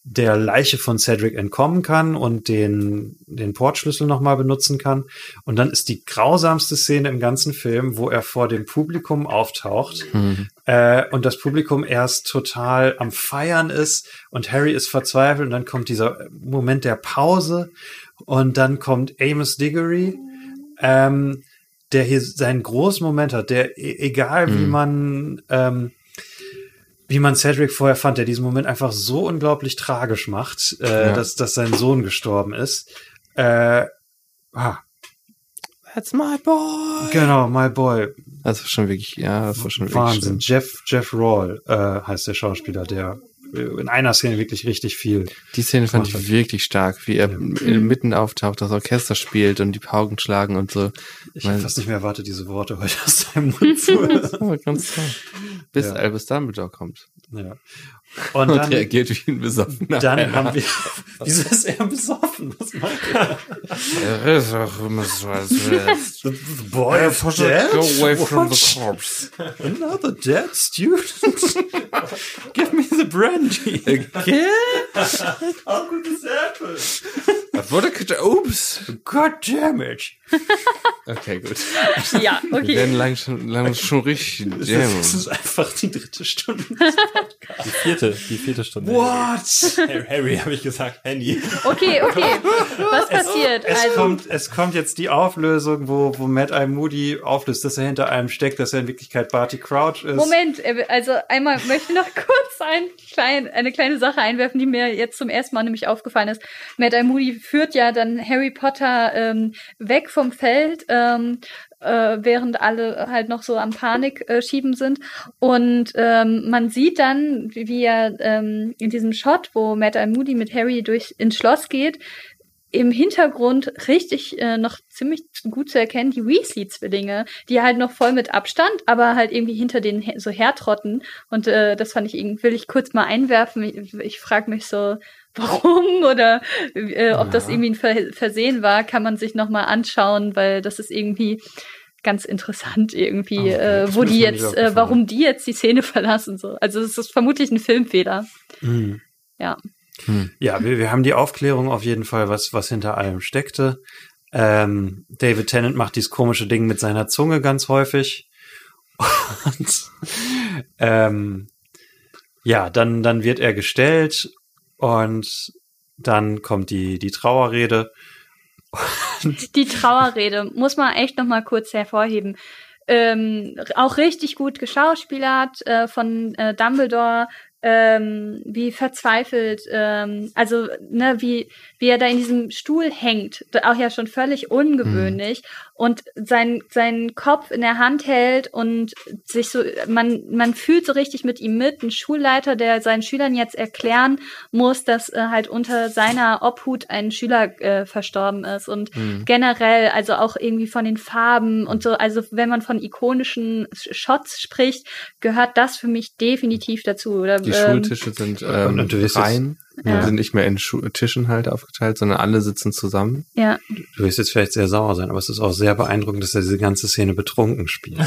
der Leiche von Cedric entkommen kann und den, den Portschlüssel nochmal benutzen kann. Und dann ist die grausamste Szene im ganzen Film, wo er vor dem Publikum auftaucht Mhm. äh, und das Publikum erst total am Feiern ist und Harry ist verzweifelt und dann kommt dieser Moment der Pause und dann kommt Amos Diggory, ähm, der hier seinen großen Moment hat, der e- egal wie Mhm. man ähm, wie man Cedric vorher fand, der diesen Moment einfach so unglaublich tragisch macht, äh, Ja. dass, dass sein Sohn gestorben ist. Äh, ah, That's my boy. genau, my boy. Das war schon wirklich, ja, das war schon Wahnsinn. wirklich Jeff, Jeff Rawle äh, heißt der Schauspieler, der in einer Szene wirklich richtig viel. Die Szene fand ich wirklich stark, wie er mitten auftaucht, das Orchester spielt und die Pauken schlagen und so. Ich habe fast nicht mehr erwartet, diese Worte heute aus seinem Mund zu hören. Ganz. Bis Ja. Albus Dumbledore kommt. ja. Und Und, dann, reagiert wie ein Besoffener. dann haben wir. Wieso ist er besoffen? Was macht er? Er ist auch immer so, als boy dead? Go away from What? the corpse. Another dead student? Give me the brandy. Okay? How could this happen? Das wurde gedacht. Ups. God damn it. Okay, gut. Ja, Wir okay. werden lang schon, lang schon richtig Das ist, das ist einfach die dritte Stunde. Die vierte, die vierte Stunde. What? Harry, Harry habe ich gesagt, Handy. Okay, okay. Was passiert? Es, Also, kommt, es kommt jetzt die Auflösung, wo, wo Matt I. Moody auflöst, dass er hinter einem steckt, dass er in Wirklichkeit Barty Crouch ist. Moment, äh, also einmal möchte ich noch kurz ein klein, eine kleine Sache einwerfen, die mir jetzt zum ersten Mal nämlich aufgefallen ist. Matt I. Moody führt ja dann Harry Potter ähm, weg vom Feld, ähm, äh, während alle halt noch so am Panik äh, schieben sind. Und ähm, man sieht dann, wie er ähm, in diesem Shot, wo Matt I. Moody mit Harry durch ins Schloss geht, im Hintergrund richtig äh, noch ziemlich gut zu erkennen, die Weasley-Zwillinge, die halt noch voll mit Abstand, aber halt irgendwie hinter denen so hertrotten. Und äh, das fand ich irgendwie, will ich kurz mal einwerfen. Ich, ich frage mich so, warum oder äh, ob das Ja. irgendwie ein Ver Versehen war, kann man sich noch mal anschauen, weil das ist irgendwie ganz interessant irgendwie, Okay, äh, das wo die jetzt, äh, warum die jetzt die Szene verlassen so. Also es ist vermutlich ein Filmfehler. Mhm. Ja. Ja, wir, wir haben die Aufklärung auf jeden Fall, was, was hinter allem steckte. Ähm, David Tennant macht dieses komische Ding mit seiner Zunge ganz häufig. Und ähm, ja, dann, dann wird er gestellt und dann kommt die, die Trauerrede. Die Trauerrede muss man echt noch mal kurz hervorheben. Ähm, auch richtig gut geschauspielert äh, von äh, Dumbledore, ähm, wie verzweifelt, ähm, also ne, wie wie er da in diesem Stuhl hängt, auch ja schon völlig ungewöhnlich und sein seinen Kopf in der Hand hält und sich so man man fühlt so richtig mit ihm mit, ein Schulleiter, der seinen Schülern jetzt erklären muss, dass äh, halt unter seiner Obhut ein Schüler äh, verstorben ist und Mhm. generell, also auch irgendwie von den Farben und so, also wenn man von ikonischen Sh- Shots spricht, gehört das für mich definitiv dazu. Oder, Die ähm, Schultische sind ähm, und du wirst rein. Ja. Sind nicht mehr in Schu Tischen halt aufgeteilt, sondern alle sitzen zusammen. Ja, Du wirst jetzt vielleicht sehr sauer sein, aber es ist auch sehr beeindruckend, dass er diese ganze Szene betrunken spielt.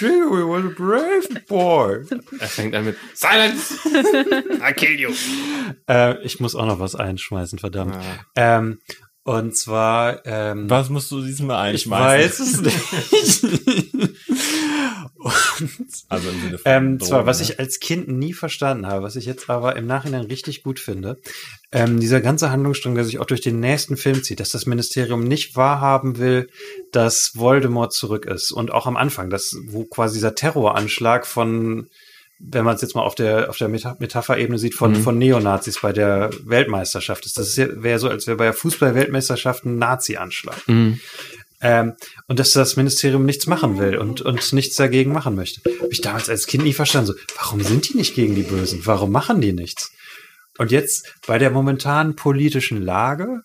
Diggory was a brave boy. Er fängt an mit Silence! I kill you! Äh, ich muss auch noch was einschmeißen, verdammt. Ja. Ähm, Und zwar, ähm, Was musst du diesmal ich einschmeißen? weiß es nicht. Und, Also im Sinne von ähm, zwar, Drogen, was ne? ich als Kind nie verstanden habe, was ich jetzt aber im Nachhinein richtig gut finde, ähm, dieser ganze Handlungsstrang, der sich auch durch den nächsten Film zieht, dass das Ministerium nicht wahrhaben will, dass Voldemort zurück ist. Und auch am Anfang, das, wo quasi dieser Terroranschlag von, wenn man es jetzt mal auf der, auf der Meta Metapherebene sieht, von, Mhm. von Neonazis bei der Weltmeisterschaft ist. Das wäre so, als wäre bei der Fußball-Weltmeisterschaft ein Nazi-Anschlag. Mhm. Ähm, und dass das Ministerium nichts machen will und, und nichts dagegen machen möchte. Habe ich damals als Kind nie verstanden. So, warum sind die nicht gegen die Bösen? Warum machen die nichts? Und jetzt bei der momentanen politischen Lage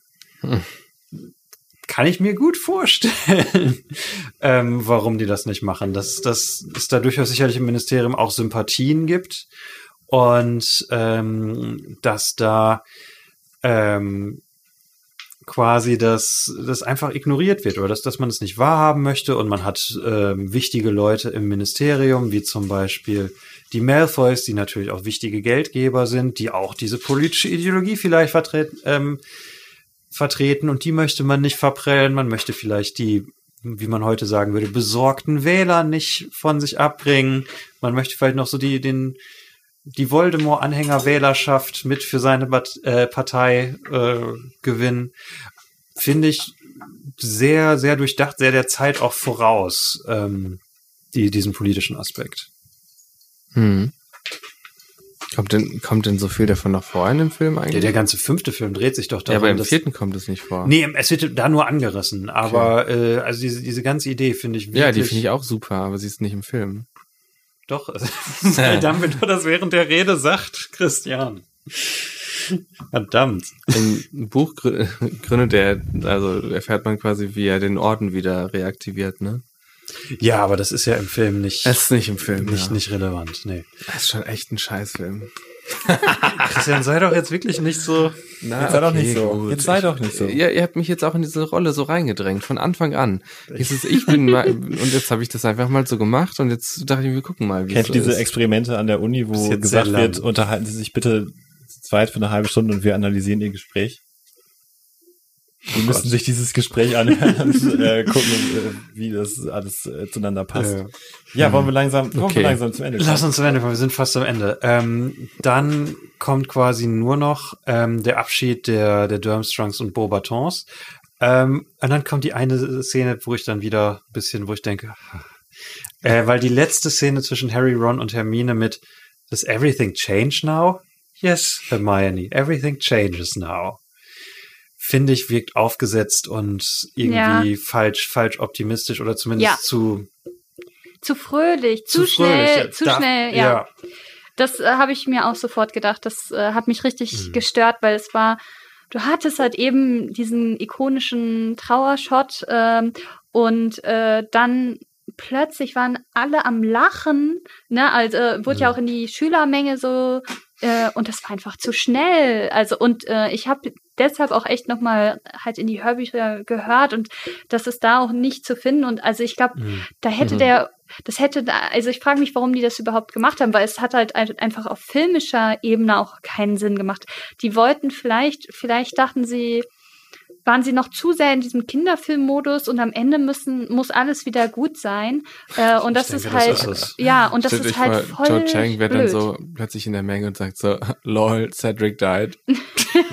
kann ich mir gut vorstellen, ähm, warum die das nicht machen. Dass, dass es da durchaus sicherlich im Ministerium auch Sympathien gibt und ähm, dass da ähm, quasi das, das einfach ignoriert wird oder dass, dass man es nicht wahrhaben möchte und man hat ähm, wichtige Leute im Ministerium, wie zum Beispiel die Malfoys, die natürlich auch wichtige Geldgeber sind, die auch diese politische Ideologie vielleicht vertreten, ähm, vertreten und die möchte man nicht verprellen. Man möchte vielleicht die, wie man heute sagen würde, besorgten Wähler nicht von sich abbringen. Man möchte vielleicht noch so die, den, die Voldemort-Anhänger-Wählerschaft mit für seine äh, Partei äh, gewinnen. Finde ich sehr, sehr durchdacht, sehr der Zeit auch voraus, ähm, die, diesen politischen Aspekt. Mhm. Kommt denn, kommt denn so viel davon noch vor in dem Film eigentlich? Der, der ganze fünfte Film dreht sich doch ja, darum, aber im vierten kommt es nicht vor. Nee, es wird da nur angerissen, aber äh, also diese, diese ganze Idee finde ich wirklich. ja, die finde ich auch super, aber sie ist nicht im Film. Doch, Dumbledore das während der Rede sagt, Christian. Verdammt. Im Buch grü- gründet er, also erfährt man quasi, wie er den Orden wieder reaktiviert, ne? Ja, aber das ist ja im Film nicht, Das ist nicht im Film. nicht, ja. nicht relevant. Nee. Das ist schon echt ein Scheißfilm. Christian, sei doch jetzt wirklich nicht so. Na, Jetzt sei doch nicht so. Jetzt sei doch nicht so. Ja, ihr habt mich jetzt auch in diese Rolle so reingedrängt, von Anfang an. Hieß es, ich bin mal, und jetzt habe ich das einfach mal so gemacht und jetzt dachte ich, wir gucken mal, wie Kennt es ihr so diese ist. Experimente an der Uni, wo gesagt wird, unterhalten Sie sich bitte zu zweit für eine halbe Stunde und wir analysieren Ihr Gespräch? Wir müssen sich dieses Gespräch anhören und äh, gucken, äh, wie das alles äh, zueinander passt. Äh, Ja, wollen wir langsam, wollen Okay. wir langsam zum Ende kommen? Lass uns zum Ende kommen, wir sind fast am Ende. Ähm, dann kommt quasi nur noch ähm, der Abschied der, der Durmstrongs und Beaubatons. Ähm, und dann kommt die eine Szene, wo ich dann wieder ein bisschen, wo ich denke, äh, weil die letzte Szene zwischen Harry, Ron und Hermine mit Does everything change now? Yes, Hermione, everything changes now. Finde ich, wirkt aufgesetzt und irgendwie falsch, falsch optimistisch oder zumindest Ja. zu, Zu fröhlich, zu, fröhlich. schnell, Ja, zu da- schnell, ja. Das äh, habe ich mir auch sofort gedacht. Das äh, hat mich richtig Mhm. gestört, weil es war, du hattest halt eben diesen ikonischen Trauershot ähm, und äh, dann plötzlich waren alle am Lachen, ne, also äh, wurde ja Mhm. auch in die Schülermenge so äh, und das war einfach zu schnell. Also und äh, ich habe deshalb auch echt noch mal halt in die Hörbücher gehört und das ist da auch nicht zu finden und also ich glaube, Mhm. da hätte Mhm. der, das hätte da, also ich frage mich, warum die das überhaupt gemacht haben, weil es hat halt ein- einfach auf filmischer Ebene auch keinen Sinn gemacht. Die wollten vielleicht, vielleicht dachten sie, waren sie noch zu sehr in diesem Kinderfilmmodus und am Ende müssen, muss alles wieder gut sein. Äh, und das denke, ist das halt, ist es. ja, und das ist halt voll George Chang wird dann so plötzlich in der Menge und sagt so, lol, Cedric died.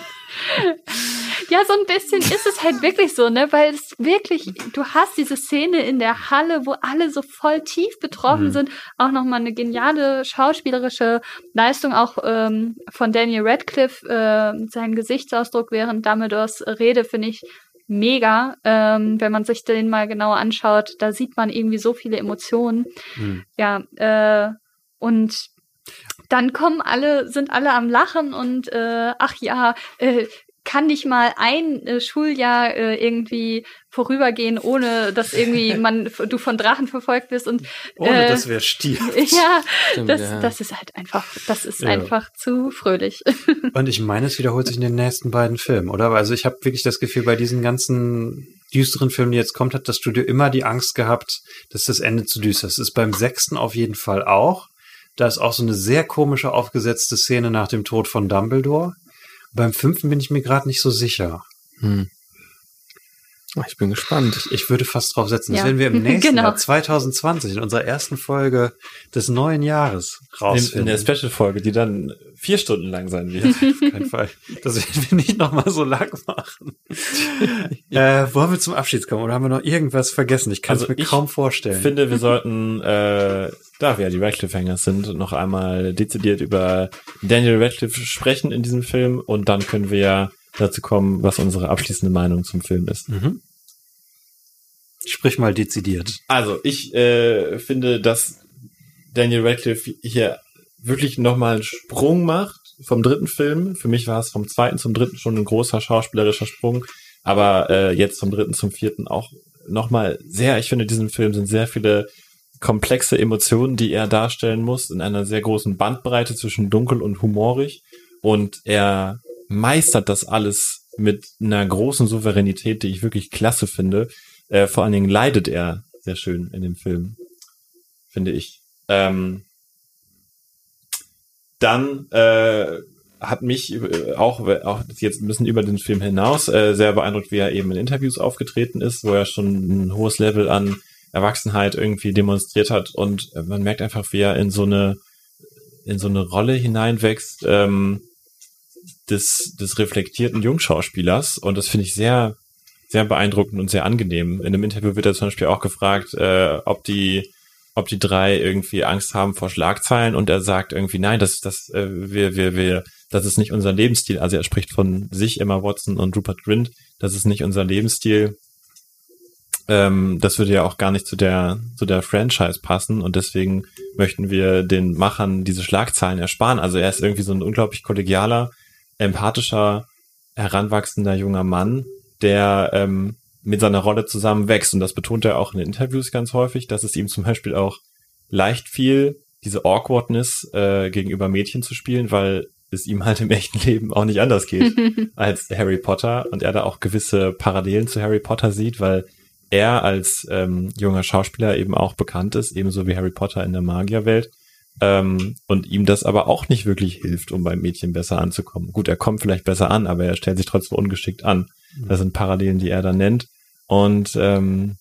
Ja, so ein bisschen ist es halt wirklich so, ne? Weil es wirklich, du hast diese Szene in der Halle, wo alle so voll tief betroffen Mhm. sind. Auch nochmal eine geniale schauspielerische Leistung, auch ähm, von Daniel Radcliffe. Äh, sein Gesichtsausdruck während Dumbledores Rede finde ich mega. Ähm, wenn man sich den mal genauer anschaut, da sieht man irgendwie so viele Emotionen. Mhm. Ja, äh, und dann kommen alle, sind alle am Lachen und äh, ach ja, äh, kann nicht mal ein äh, Schuljahr äh, irgendwie vorübergehen, ohne dass irgendwie man du von Drachen verfolgt wirst und Ohne äh, dass wir stirbt. ja, Stimmt, das, ja. das ist halt einfach, das ist Ja. einfach zu fröhlich. Und ich meine, es wiederholt sich in den nächsten beiden Filmen, oder? Also ich habe wirklich das Gefühl, bei diesen ganzen düsteren Filmen, die jetzt kommt, hat das Studio immer die Angst gehabt, dass das Ende zu düster ist. Das ist beim sechsten auf jeden Fall auch. Da ist auch so eine sehr komische aufgesetzte Szene nach dem Tod von Dumbledore. Beim fünften bin ich mir gerade nicht so sicher. Hm. Ich bin gespannt. Ich würde fast drauf setzen, das Ja. werden wir im nächsten Genau. Jahr 2020 in unserer ersten Folge des neuen Jahres In, in rausfinden. der Special-Folge, die dann vier Stunden lang sein wird. Auf keinen Fall. Das werden wir nicht nochmal so lang machen. äh, wollen wir zum Abschied kommen oder haben wir noch irgendwas vergessen? Ich kann es Also mir ich kaum vorstellen. Ich finde, wir sollten, äh, da wir ja die Radcliffe-Hangers sind, noch einmal dezidiert über Daniel Radcliffe sprechen in diesem Film und dann können wir ja dazu kommen, was unsere abschließende Meinung zum Film ist. mhm. Sprich mal dezidiert. Also, ich äh, finde, dass Daniel Radcliffe hier wirklich nochmal einen Sprung macht vom dritten Film. Für mich war es vom zweiten zum dritten schon ein großer schauspielerischer Sprung, aber äh, jetzt vom dritten zum vierten auch nochmal sehr, ich finde, in diesem Film sind sehr viele komplexe Emotionen, die er darstellen muss, in einer sehr großen Bandbreite zwischen dunkel und humorig. Und er meistert das alles mit einer großen Souveränität, die ich wirklich klasse finde. Äh, vor allen Dingen leidet er sehr schön in dem Film, finde ich. Ähm, dann äh, hat mich auch, auch jetzt ein bisschen über den Film hinaus äh, sehr beeindruckt, wie er eben in Interviews aufgetreten ist, wo er schon ein hohes Level an Erwachsenheit irgendwie demonstriert hat und man merkt einfach, wie er in so eine in so eine Rolle hineinwächst ähm, des, des reflektierten Jungschauspielers und das finde ich sehr sehr beeindruckend und sehr angenehm. In einem Interview wird er zum Beispiel auch gefragt, äh, ob die ob die drei irgendwie Angst haben vor Schlagzeilen und er sagt irgendwie nein, das das äh, wir wir wir das ist nicht unser Lebensstil. Also er spricht von sich Emma Watson und Rupert Grint, das ist nicht unser Lebensstil. Ähm, das würde ja auch gar nicht zu der zu der Franchise passen und deswegen möchten wir den Machern diese Schlagzeilen ersparen. Also er ist irgendwie so ein unglaublich kollegialer, empathischer, heranwachsender junger Mann, der ähm, mit seiner Rolle zusammen wächst. Und das betont er auch in den Interviews ganz häufig, dass es ihm zum Beispiel auch leicht fiel, diese Awkwardness äh, gegenüber Mädchen zu spielen, weil es ihm halt im echten Leben auch nicht anders geht als Harry Potter und er da auch gewisse Parallelen zu Harry Potter sieht, weil er als ähm, junger Schauspieler eben auch bekannt ist, ebenso wie Harry Potter in der Magierwelt. Ähm, und ihm das aber auch nicht wirklich hilft, um beim Mädchen besser anzukommen. Gut, er kommt vielleicht besser an, aber er stellt sich trotzdem ungeschickt an. Das sind Parallelen, die er da nennt. Und ähm,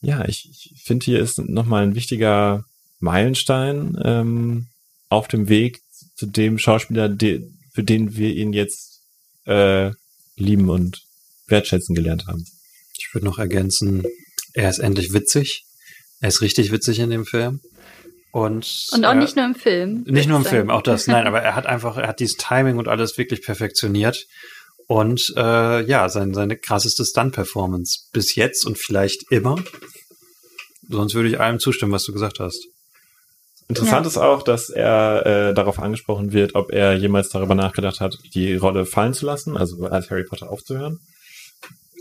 ja, ich, ich finde, hier ist nochmal ein wichtiger Meilenstein ähm, auf dem Weg zu dem Schauspieler, de, für den wir ihn jetzt äh, lieben und wertschätzen gelernt haben. Ich würde noch ergänzen, er ist endlich witzig. Er ist richtig witzig in dem Film. Und, Und auch äh, nicht nur im Film. Nicht nur im ich Film, auch das. Nein, aber er hat einfach, er hat dieses Timing und alles wirklich perfektioniert. Und äh, ja, sein, seine krasseste Stunt-Performance bis jetzt und vielleicht immer. Sonst würde ich allem zustimmen, was du gesagt hast. Interessant Ja. ist auch, dass er äh, darauf angesprochen wird, ob er jemals darüber nachgedacht hat, die Rolle fallen zu lassen, also als Harry Potter aufzuhören.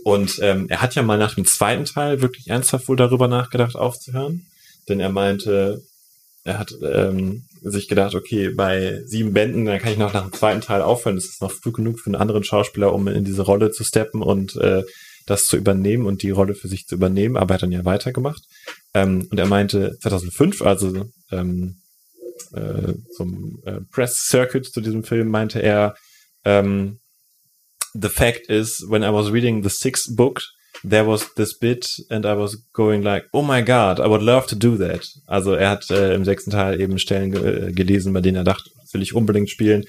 Und ähm, er hat ja mal nach dem zweiten Teil wirklich ernsthaft wohl darüber nachgedacht, aufzuhören. Denn er meinte, er hat ähm, sich gedacht, okay, bei sieben Bänden, dann kann ich noch nach dem zweiten Teil aufhören. Das ist noch früh genug für einen anderen Schauspieler, um in diese Rolle zu steppen und äh, das zu übernehmen und die Rolle für sich zu übernehmen. Aber er hat dann ja weitergemacht. Ähm, und er meinte 2005, also ähm, äh, zum äh, Press Circuit zu diesem Film, meinte er, ähm, the fact is, when I was reading the sixth book, there was this bit and I was going like, oh my god, I would love to do that. Also er hat äh, im sechsten Teil eben Stellen ge äh, gelesen, bei denen er dachte, das will ich unbedingt spielen.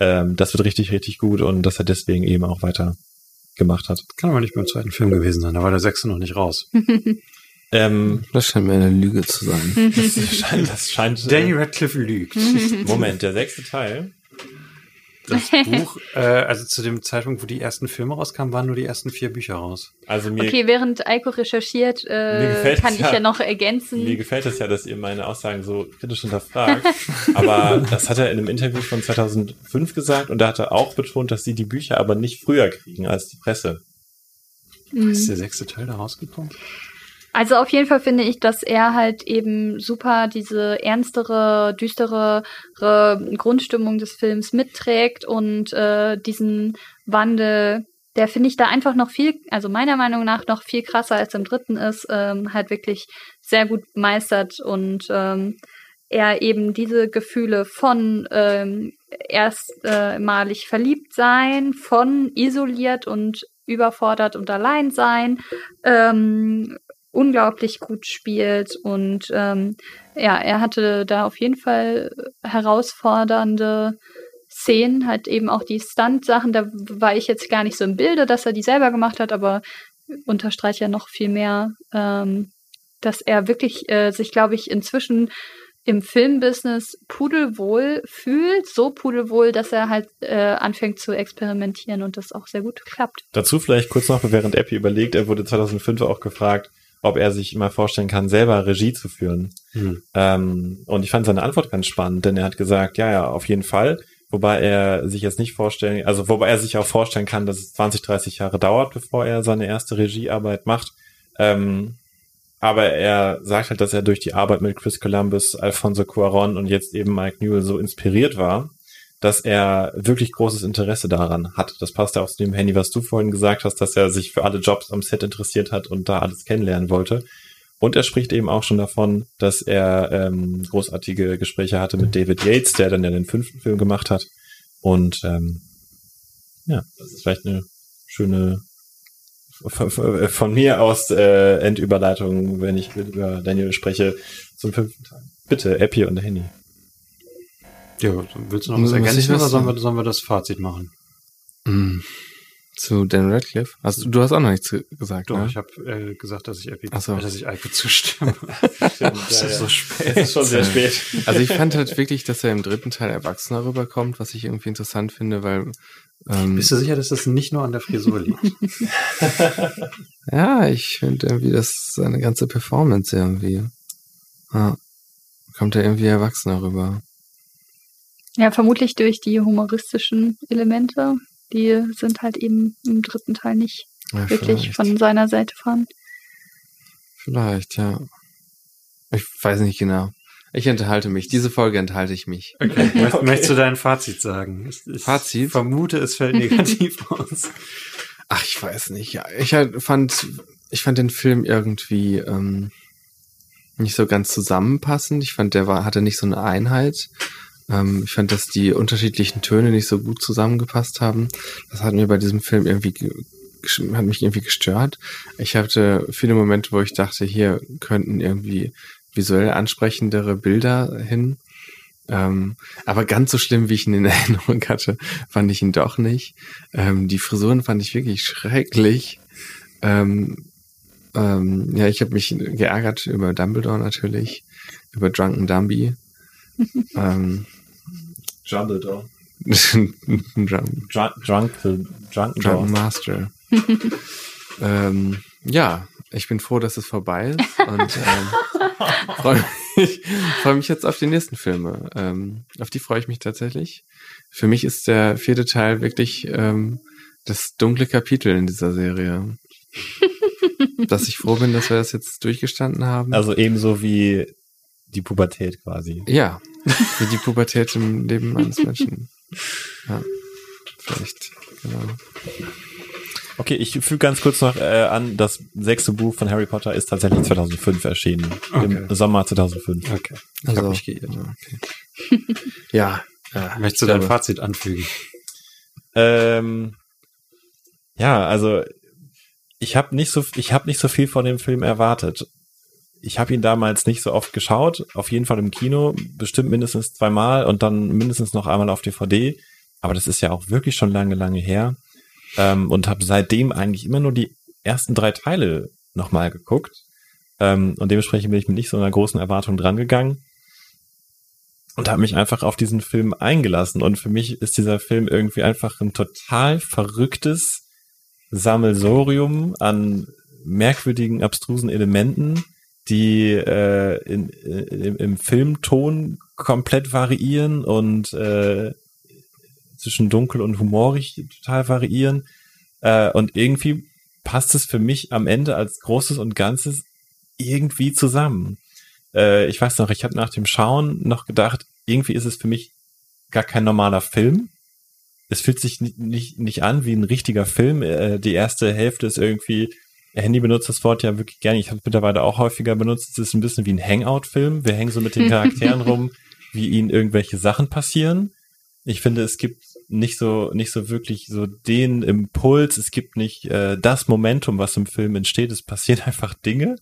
Ähm, das wird richtig, richtig gut und dass er deswegen eben auch weiter gemacht hat. Kann aber nicht beim zweiten Film gewesen sein, da war der sechste noch nicht raus. Ähm, Das scheint mir eine Lüge zu sein. das scheint, das scheint äh, Danny Radcliffe lügt. Moment, der sechste Teil. Das Buch, äh, also zu dem Zeitpunkt, wo die ersten Filme rauskamen, waren nur die ersten vier Bücher raus. Also mir, Okay, während Eiko recherchiert, äh, kann ich ja. ja noch ergänzen. Mir gefällt es ja, dass ihr meine Aussagen so kritisch hinterfragt. Aber das hat er in einem Interview von 2005 gesagt und da hat er auch betont, dass sie die Bücher aber nicht früher kriegen als die Presse. Mhm. Ist der sechste Teil da rausgekommen? Also auf jeden Fall finde ich, dass er halt eben super diese ernstere, düstere Grundstimmung des Films mitträgt und äh, diesen Wandel, der finde ich da einfach noch viel, also meiner Meinung nach noch viel krasser als im dritten ist, ähm, halt wirklich sehr gut meistert und ähm, er eben diese Gefühle von ähm, erstmalig verliebt sein, von isoliert und überfordert und allein sein, ähm, unglaublich gut spielt und ähm, ja, er hatte da auf jeden Fall herausfordernde Szenen, halt eben auch die Stunt-Sachen, da war ich jetzt gar nicht so im Bilde, dass er die selber gemacht hat, aber unterstreicht ja noch viel mehr, ähm, dass er wirklich äh, sich, glaube ich, inzwischen im Filmbusiness pudelwohl fühlt, so pudelwohl, dass er halt äh, anfängt zu experimentieren und das auch sehr gut klappt. Dazu vielleicht kurz noch, während Epi überlegt, er wurde 2005 auch gefragt, ob er sich mal vorstellen kann, selber Regie zu führen. Hm. Ähm, und ich fand seine Antwort ganz spannend, denn er hat gesagt, ja, ja, auf jeden Fall. Wobei er sich jetzt nicht vorstellen, also wobei er sich auch vorstellen kann, dass es 20, 30 Jahre dauert, bevor er seine erste Regiearbeit macht. Ähm, aber er sagt halt, dass er durch die Arbeit mit Chris Columbus, Alfonso Cuaron und jetzt eben Mike Newell so inspiriert war, dass er wirklich großes Interesse daran hat. Das passt ja auch zu dem Handy, was du vorhin gesagt hast, dass er sich für alle Jobs am Set interessiert hat und da alles kennenlernen wollte. Und er spricht eben auch schon davon, dass er ähm, großartige Gespräche hatte mit David Yates, der dann ja den fünften Film gemacht hat. Und ähm, ja, das ist vielleicht eine schöne von mir aus äh, Endüberleitung, wenn ich über Daniel spreche, zum fünften Teil. Bitte, Epi und Henny. Ja, willst du noch was ergänzen oder sollen wir, sollen wir das Fazit machen? Mm. Zu Dan Radcliffe? Hast du, hast auch noch nichts ge- gesagt, Doch, ne? ich habe äh, gesagt, dass ich Epi, so. dass ich Eike zustimme. das ist so spät. Es ist schon sehr spät. Also ich fand halt wirklich, dass er im dritten Teil erwachsener rüberkommt, was ich irgendwie interessant finde, weil ähm, Bist du sicher, dass das nicht nur an der Frisur liegt? ja, ich finde irgendwie, dass seine ganze Performance irgendwie ja, kommt er irgendwie erwachsener rüber. Ja, vermutlich durch die humoristischen Elemente. Die sind halt eben im dritten Teil nicht Ja, wirklich vielleicht. von seiner Seite fahren. Vielleicht, ja. Ich weiß nicht genau. Ich enthalte mich. Diese Folge enthalte ich mich. Okay. Möcht, Möchtest du dein Fazit sagen? Ich, ich Fazit? vermute, es fällt negativ aus. Ach, ich weiß nicht. Ja, ich halt fand, ich fand den Film irgendwie ähm, nicht so ganz zusammenpassend. Ich fand, der war, hatte nicht so eine Einheit. Ähm, ich fand, dass die unterschiedlichen Töne nicht so gut zusammengepasst haben. Das hat mir bei diesem Film irgendwie hat mich irgendwie gestört. Ich hatte viele Momente, wo ich dachte, hier könnten irgendwie visuell ansprechendere Bilder hin. Ähm, aber ganz so schlimm, wie ich ihn in Erinnerung hatte, fand ich ihn doch nicht. Ähm, die Frisuren fand ich wirklich schrecklich. Ähm, ähm, ja, ich habe mich geärgert über Dumbledore natürlich, über Drunken Dumby. ähm, Jumbledore. Drunk, Drunk, drunk, Master. ähm, ja, ich bin froh, dass es vorbei ist und ähm, freue mich, freu mich jetzt auf die nächsten Filme. Ähm, auf die freue ich mich tatsächlich. Für mich ist der vierte Teil wirklich ähm, das dunkle Kapitel in dieser Serie. dass ich froh bin, dass wir das jetzt durchgestanden haben. Also ebenso wie die Pubertät quasi. ja, wie die Pubertät im Leben eines Menschen. Ja, vielleicht, genau. Okay, ich füge ganz kurz noch äh, an, das sechste Buch von Harry Potter ist tatsächlich 2005 erschienen. Im Okay. Sommer 2005. Okay. Ich Also, habe mich geirrt. okay. ja, ja, Möchtest du dein glaube- Fazit anfügen? Ähm, ja, also ich habe nicht so ich habe nicht so viel von dem Film erwartet. Ich habe ihn damals nicht so oft geschaut, auf jeden Fall im Kino, bestimmt mindestens zweimal und dann mindestens noch einmal auf DVD. Aber das ist ja auch wirklich schon lange, lange her. Ähm, und habe seitdem eigentlich immer nur die ersten drei Teile nochmal geguckt. Ähm, und dementsprechend bin ich mit nicht so einer großen Erwartung drangegangen und habe mich einfach auf diesen Film eingelassen. Und für mich ist dieser Film irgendwie einfach ein total verrücktes Sammelsorium an merkwürdigen, abstrusen Elementen, die äh, in, in, im Filmton komplett variieren und äh, zwischen dunkel und humorig total variieren. Äh, und irgendwie passt es für mich am Ende als Großes und Ganzes irgendwie zusammen. Äh, ich weiß noch, ich habe nach dem Schauen noch gedacht, irgendwie ist es für mich gar kein normaler Film. Es fühlt sich nicht, nicht, nicht an wie ein richtiger Film. Äh, die erste Hälfte ist irgendwie, Handy benutzt das Wort ja wirklich gerne. Ich habe es mittlerweile auch häufiger benutzt. Es ist ein bisschen wie ein Hangout-Film. Wir hängen so mit den Charakteren rum, wie ihnen irgendwelche Sachen passieren. Ich finde, es gibt nicht so nicht so wirklich so den Impuls. Es gibt nicht äh, das Momentum, was im Film entsteht. Es passieren einfach Dinge.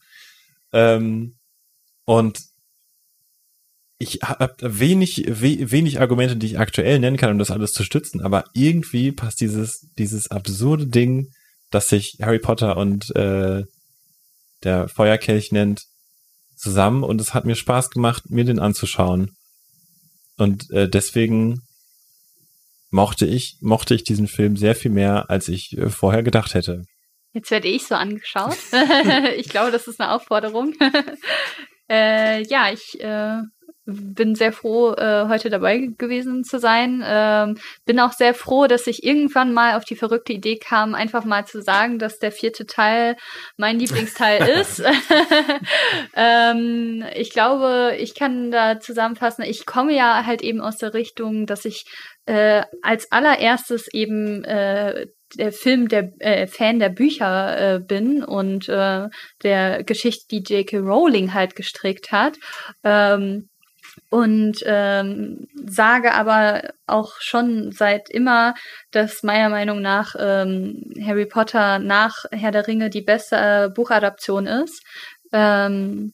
Ähm, und ich habe wenig we, wenig Argumente, die ich aktuell nennen kann, um das alles zu stützen. Aber irgendwie passt dieses dieses absurde Ding, das sich Harry Potter und äh, der Feuerkelch nennt, zusammen. Und es hat mir Spaß gemacht, mir den anzuschauen. Und äh, deswegen mochte ich, mochte ich diesen Film sehr viel mehr, als ich äh, vorher gedacht hätte. Jetzt werde ich so angeschaut. ich glaube, das ist eine Aufforderung. äh, ja, ich äh, bin sehr froh, äh, heute dabei gewesen zu sein. Ähm, bin auch sehr froh, dass ich irgendwann mal auf die verrückte Idee kam, einfach mal zu sagen, dass der vierte Teil mein Lieblingsteil ist. ähm, ich glaube, ich kann da zusammenfassen, ich komme ja halt eben aus der Richtung, dass ich äh, als allererstes eben äh, der Film der äh, Fan der Bücher äh, bin und äh, der Geschichte, die J.K. Rowling halt gestrickt hat. Ähm, und ähm, sage aber auch schon seit immer, dass meiner Meinung nach ähm, Harry Potter nach Herr der Ringe die beste äh, Buchadaption ist. Ähm,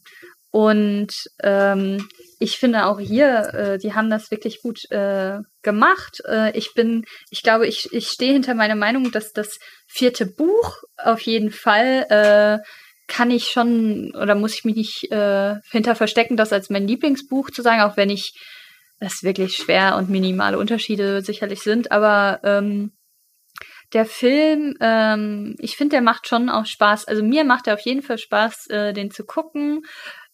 und ähm, ich finde auch hier, äh, die haben das wirklich gut äh, gemacht. Äh, ich bin, ich glaube, ich, ich stehe hinter meiner Meinung, dass das vierte Buch auf jeden Fall äh, kann ich schon oder muss ich mich nicht äh, hinter verstecken, das als mein Lieblingsbuch zu sagen, auch wenn ich es wirklich schwer und minimale Unterschiede sicherlich sind, aber ähm, der Film, ähm, ich finde, der macht schon auch Spaß. Also mir macht er auf jeden Fall Spaß, äh, den zu gucken.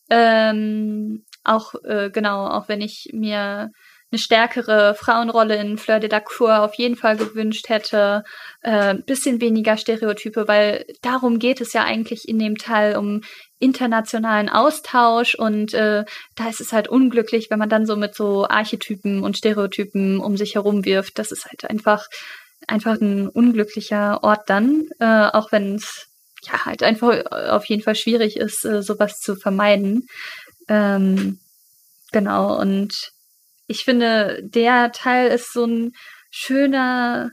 Ähm, auch äh, genau, auch wenn ich mir eine stärkere Frauenrolle in Fleur de la Cour auf jeden Fall gewünscht hätte, äh, bisschen weniger Stereotype, weil darum geht es ja eigentlich in dem Teil um internationalen Austausch und äh, da ist es halt unglücklich, wenn man dann so mit so Archetypen und Stereotypen um sich herum wirft. Das ist halt einfach einfach ein unglücklicher Ort dann, äh, auch wenn es ja halt einfach auf jeden Fall schwierig ist, äh, sowas zu vermeiden. Ähm, genau und ich finde, der Teil ist so ein schöner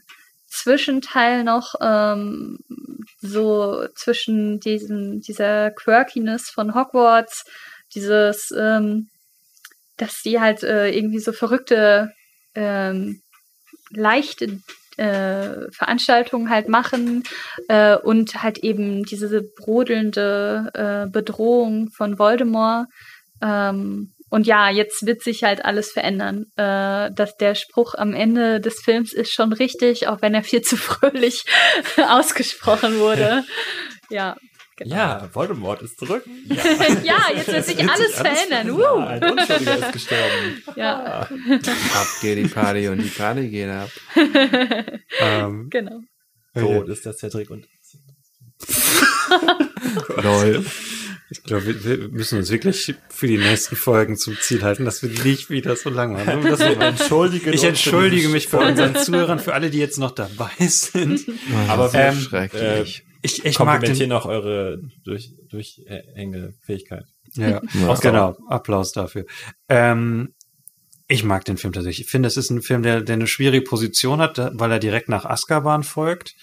Zwischenteil noch, ähm, so zwischen diesen, dieser Quirkiness von Hogwarts, dieses, ähm, dass die halt äh, irgendwie so verrückte, ähm, leichte äh, Veranstaltungen halt machen äh, und halt eben diese brodelnde äh, Bedrohung von Voldemort. Ähm, und ja, jetzt wird sich halt alles verändern. Äh, dass der Spruch am Ende des Films ist schon richtig, auch wenn er viel zu fröhlich ausgesprochen wurde. Ja. Genau. Ja, Voldemort ist zurück. Ja, ja jetzt wird sich alles, alles verändern. Uh. Ein Unschuldiger ist gestorben. Ja. Ab geht die Party und die Party geht ab. ähm, genau. So, ist das der Trick und. Lol. Ich glaube, wir, wir müssen uns wirklich für die nächsten Folgen zum Ziel halten, dass wir nicht wieder so lang machen. Das entschuldige ich entschuldige mich vor unseren Zuhörern, für alle, die jetzt noch dabei sind. Aber so ähm, schrecklich. Äh, ich, ich mag den, auch eure durch, durchhängende Fähigkeit. ja, Ja. genau. Applaus dafür. Ähm, ich mag den Film tatsächlich. Ich finde, es ist ein Film, der, der eine schwierige Position hat, weil er direkt nach Azkaban folgt.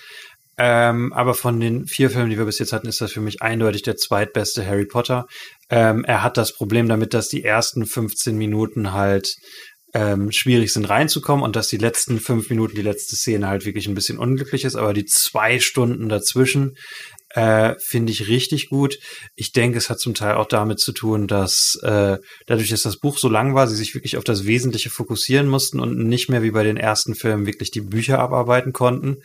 Ähm, aber von den vier Filmen, die wir bis jetzt hatten, ist das für mich eindeutig der zweitbeste Harry Potter. Ähm, er hat das Problem damit, dass die ersten 15 Minuten halt ähm, schwierig sind reinzukommen und dass die letzten fünf Minuten, die letzte Szene halt wirklich ein bisschen unglücklich ist, aber die zwei Stunden dazwischen äh, finde ich richtig gut. Ich denke, es hat zum Teil auch damit zu tun, dass äh, dadurch, dass das Buch so lang war, sie sich wirklich auf das Wesentliche fokussieren mussten und nicht mehr wie bei den ersten Filmen wirklich die Bücher abarbeiten konnten.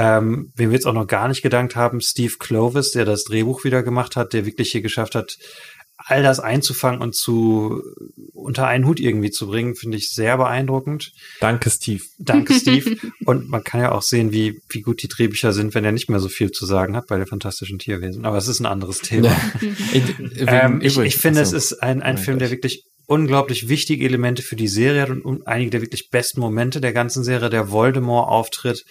Ähm, wem wir jetzt auch noch gar nicht gedankt haben, Steve Clovis, der das Drehbuch wieder gemacht hat, der wirklich hier geschafft hat, all das einzufangen und zu unter einen Hut irgendwie zu bringen, finde ich sehr beeindruckend. Danke, Steve. Danke, Steve. und man kann ja auch sehen, wie, wie gut die Drehbücher sind, wenn er nicht mehr so viel zu sagen hat bei den fantastischen Tierwesen. Aber es ist ein anderes Thema. Ähm, ich, ich finde, es ist ein, ein Film, der wirklich unglaublich wichtige Elemente für die Serie hat und, einige der wirklich besten Momente der ganzen Serie. Der Voldemort-Auftritt,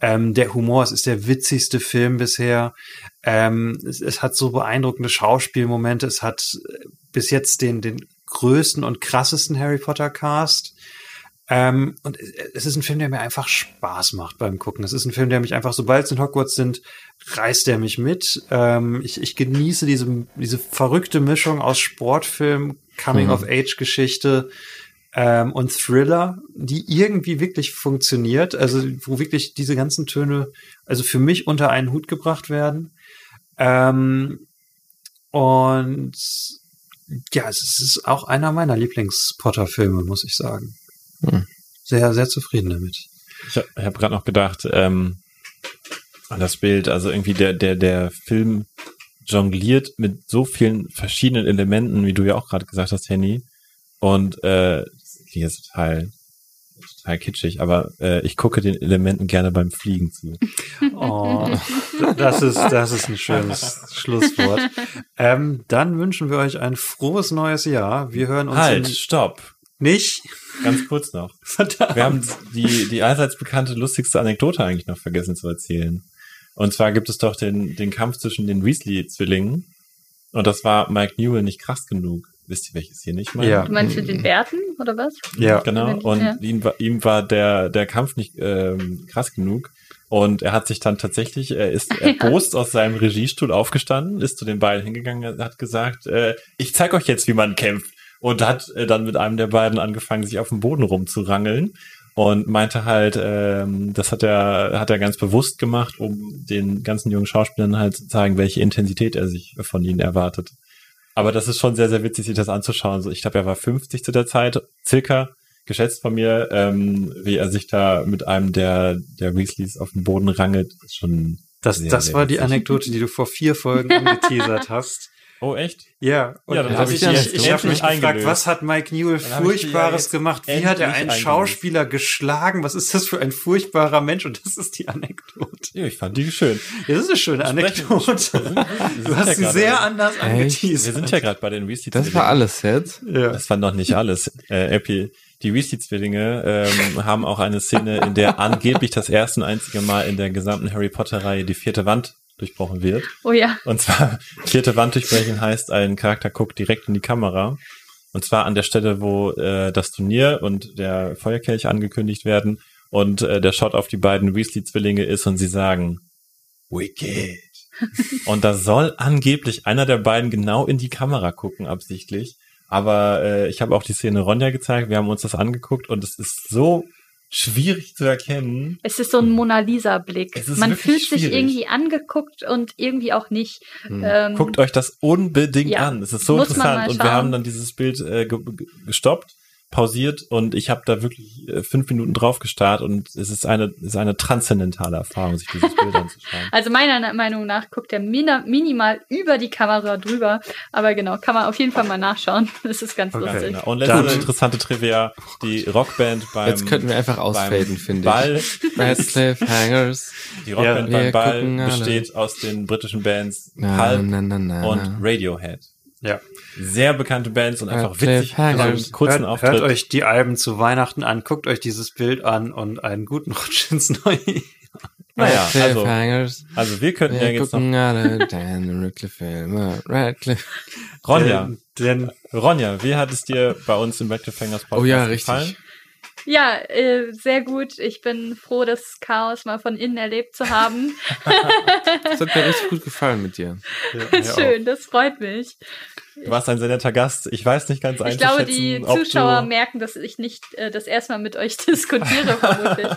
ähm, der Humor, es ist der witzigste Film bisher. Ähm, es, es hat so beeindruckende Schauspielmomente. Es hat äh, bis jetzt den, den größten und krassesten Harry Potter Cast. Ähm, und es ist ein Film, der mir einfach Spaß macht beim Gucken. Es ist ein Film, der mich einfach, sobald es in Hogwarts sind, reißt er mich mit. Ähm, ich, ich genieße diese, diese verrückte Mischung aus Sportfilm, Coming-of-Age-Geschichte ähm, und Thriller, die irgendwie wirklich funktioniert. Also wo wirklich diese ganzen Töne, also für mich unter einen Hut gebracht werden. Ähm, und ja, es ist auch einer meiner Lieblings-Potter-Filme, muss ich sagen. Hm. Sehr, sehr zufrieden damit. Ich habe hab gerade noch gedacht, ähm, an das Bild, also irgendwie der, der, der Film jongliert mit so vielen verschiedenen Elementen, wie du ja auch gerade gesagt hast, Henny. Und äh, die ist total, total kitschig, aber äh, ich gucke den Elementen gerne beim Fliegen zu. Oh, das ist, das ist ein schönes Schlusswort. Ähm, dann wünschen wir euch ein frohes neues Jahr. Wir hören uns Halt, stopp. Nicht. Ganz kurz noch. Verdammt. Wir haben die, die allseits bekannte, lustigste Anekdote eigentlich noch vergessen zu erzählen. Und zwar gibt es doch den, den Kampf zwischen den Weasley-Zwillingen. Und das war Mike Newell nicht krass genug. Wisst ihr, welches hier nicht meine? Ja. Du meinst mit den Bärten oder was? Ja. Genau. Und Ja. ihm, war, ihm war der, der Kampf nicht ähm, krass genug. Und er hat sich dann tatsächlich, er ist erbost aus seinem Regiestuhl aufgestanden, ist zu den beiden hingegangen, hat gesagt, äh, ich zeig euch jetzt, wie man kämpft. Und hat äh, dann mit einem der beiden angefangen, sich auf dem Boden rumzurangeln. Und meinte halt, ähm, das hat er, hat er ganz bewusst gemacht, um den ganzen jungen Schauspielern halt zu zeigen, welche Intensität er sich von ihnen erwartet. Aber das ist schon sehr, sehr witzig, sich das anzuschauen. So, ich glaube, er war 50 zu der Zeit, circa, geschätzt von mir, ähm, wie er sich da mit einem der, der Weasleys auf dem Boden rangelt. Ist schon Das, sehr, das sehr war die witzig. Anekdote, die du vor vier Folgen angeteasert hast. Oh, echt? Ja, und Ja, dann hab hab ich, ich ich, habe mich endlich gefragt, eingelöst. was hat Mike Newell hab ja Furchtbares jetzt gemacht? Wie hat er einen eingelöst. Schauspieler geschlagen? Was ist das für ein furchtbarer Mensch? Und das ist die Anekdote. Ja, ich fand die schön. Ja, das ist eine schöne Anekdote. Du hast sie ja sehr anders Echt? angeteasert. Wir sind ja gerade bei den Weasley Das war alles jetzt. Ja. Das war noch nicht alles. Äh, Epi, die Weasley-Zwillinge ähm, haben auch eine Szene, in der angeblich das erste und einzige Mal in der gesamten Harry Potter-Reihe die vierte Wand durchbrochen wird. Oh ja. Und zwar, vierte Wand durchbrechen heißt, ein Charakter guckt direkt in die Kamera. Und zwar an der Stelle, wo äh, das Turnier und der Feuerkelch angekündigt werden und äh, der Shot auf die beiden Weasley-Zwillinge ist und sie sagen, Wicked. und da soll angeblich einer der beiden genau in die Kamera gucken, absichtlich. Aber äh, ich habe auch die Szene Ronja gezeigt, wir haben uns das angeguckt und es ist so schwierig zu erkennen. Es ist so ein Mona Lisa-Blick. Man fühlt sich schwierig. irgendwie angeguckt und irgendwie auch nicht. Hm. Ähm, Guckt euch das unbedingt ja, an. Es ist so muss interessant. Und wir haben dann dieses Bild äh, ge ge- gestoppt, pausiert und ich habe da wirklich äh, fünf Minuten drauf gestarrt und es ist eine, es ist eine transzendentale Erfahrung, sich dieses Bild anzuschauen. Also meiner Meinung nach guckt er minimal über die Kamera drüber. Aber genau, kann man auf jeden Fall mal nachschauen. Das ist ganz Okay, lustig. genau. Und letzte Dann- interessante Trivia, die Rockband beim Jetzt könnten wir einfach ausfaden, finde ich. Ball, Radcliffe Hangers. die Rockband Ja. beim Ball gucken alle. besteht aus den britischen Bands Na, Pulp na, na, na, und. Radiohead. Ja. Sehr bekannte Bands und einfach Radcliffe witzig. Hangers. einen kurzen hört, Auftritt. hört euch die Alben zu Weihnachten an, guckt euch dieses Bild an und einen guten Rutsch ins neue Jahr. Naja, Radcliffe also, Hangers. also wir könnten ja Wir jetzt noch gucken alle Dan Radcliffe-Filme. Radcliffe. Ronja, Denn, denn Ronja, wie hat es dir bei uns im Back to Fangers Podcast Oh ja, richtig. gefallen? Ja, äh, sehr gut. Ich bin froh, das Chaos mal von innen erlebt zu haben. Das hat mir richtig gut gefallen mit dir. Schön, das freut mich. Du warst ein sehr netter Gast. Ich weiß nicht ganz Ich glaube, einzuschätzen, die ob Zuschauer du, merken, dass ich nicht äh, das erste Mal mit euch diskutiere, vermutlich.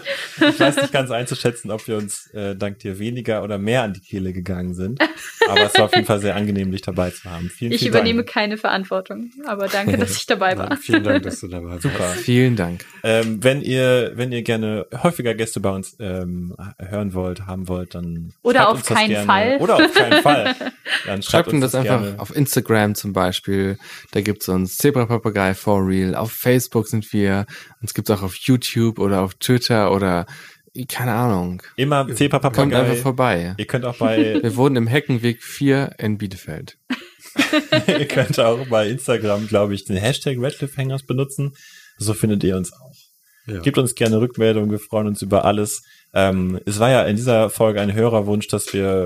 ich weiß nicht ganz einzuschätzen, ob wir uns äh, dank dir weniger oder mehr an die Kehle gegangen sind. Aber es war auf jeden Fall sehr angenehm, dich dabei zu haben. Vielen, Ich vielen übernehme Dank. keine Verantwortung, aber danke, dass ich dabei war. vielen Dank, dass du dabei warst. Super. Vielen Dank. Ähm, wenn ihr, wenn ihr gerne häufiger Gäste bei uns ähm, hören wollt, haben wollt, dann Oder schreibt auf uns das keinen gerne. Fall. Oder auf keinen Fall. Dann schreibt, Schreibt uns das einfach gerne. auf Instagram zum Beispiel. Da gibt's uns Zebra Papagei for Real. Auf Facebook sind wir. Uns gibt's auch auf YouTube oder auf Twitter oder keine Ahnung. Immer Zepa Kommt einfach Papagei. vorbei. Ihr könnt auch bei Wir wohnen im Heckenweg 4 in Bielefeld. ihr könnt auch bei Instagram, glaube ich, den Hashtag RedcliffHangers benutzen. So findet ihr uns auch. Ja. Gebt uns gerne Rückmeldung, wir freuen uns über alles. Ähm, es war ja in dieser Folge ein Hörerwunsch, dass wir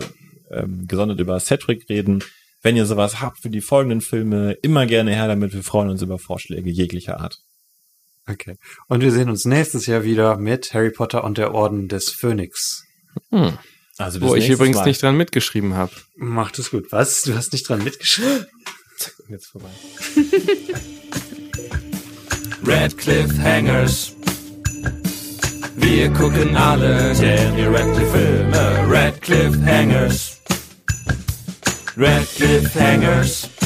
ähm, gesondert über Cedric reden. Wenn ihr sowas habt für die folgenden Filme, immer gerne her damit. Wir freuen uns über Vorschläge jeglicher Art. Okay. Und wir sehen uns nächstes Jahr wieder mit Harry Potter und der Orden des Phönix. Hm. Also Wo ich übrigens Mal. nicht dran mitgeschrieben habe. Macht es gut. Was? Du hast nicht dran mitgeschrieben? Zack, jetzt vorbei. Red Cliffhangers. Wir gucken alle Daniel Radcliffe Filme. Red Cliffhangers. Red Cliffhangers.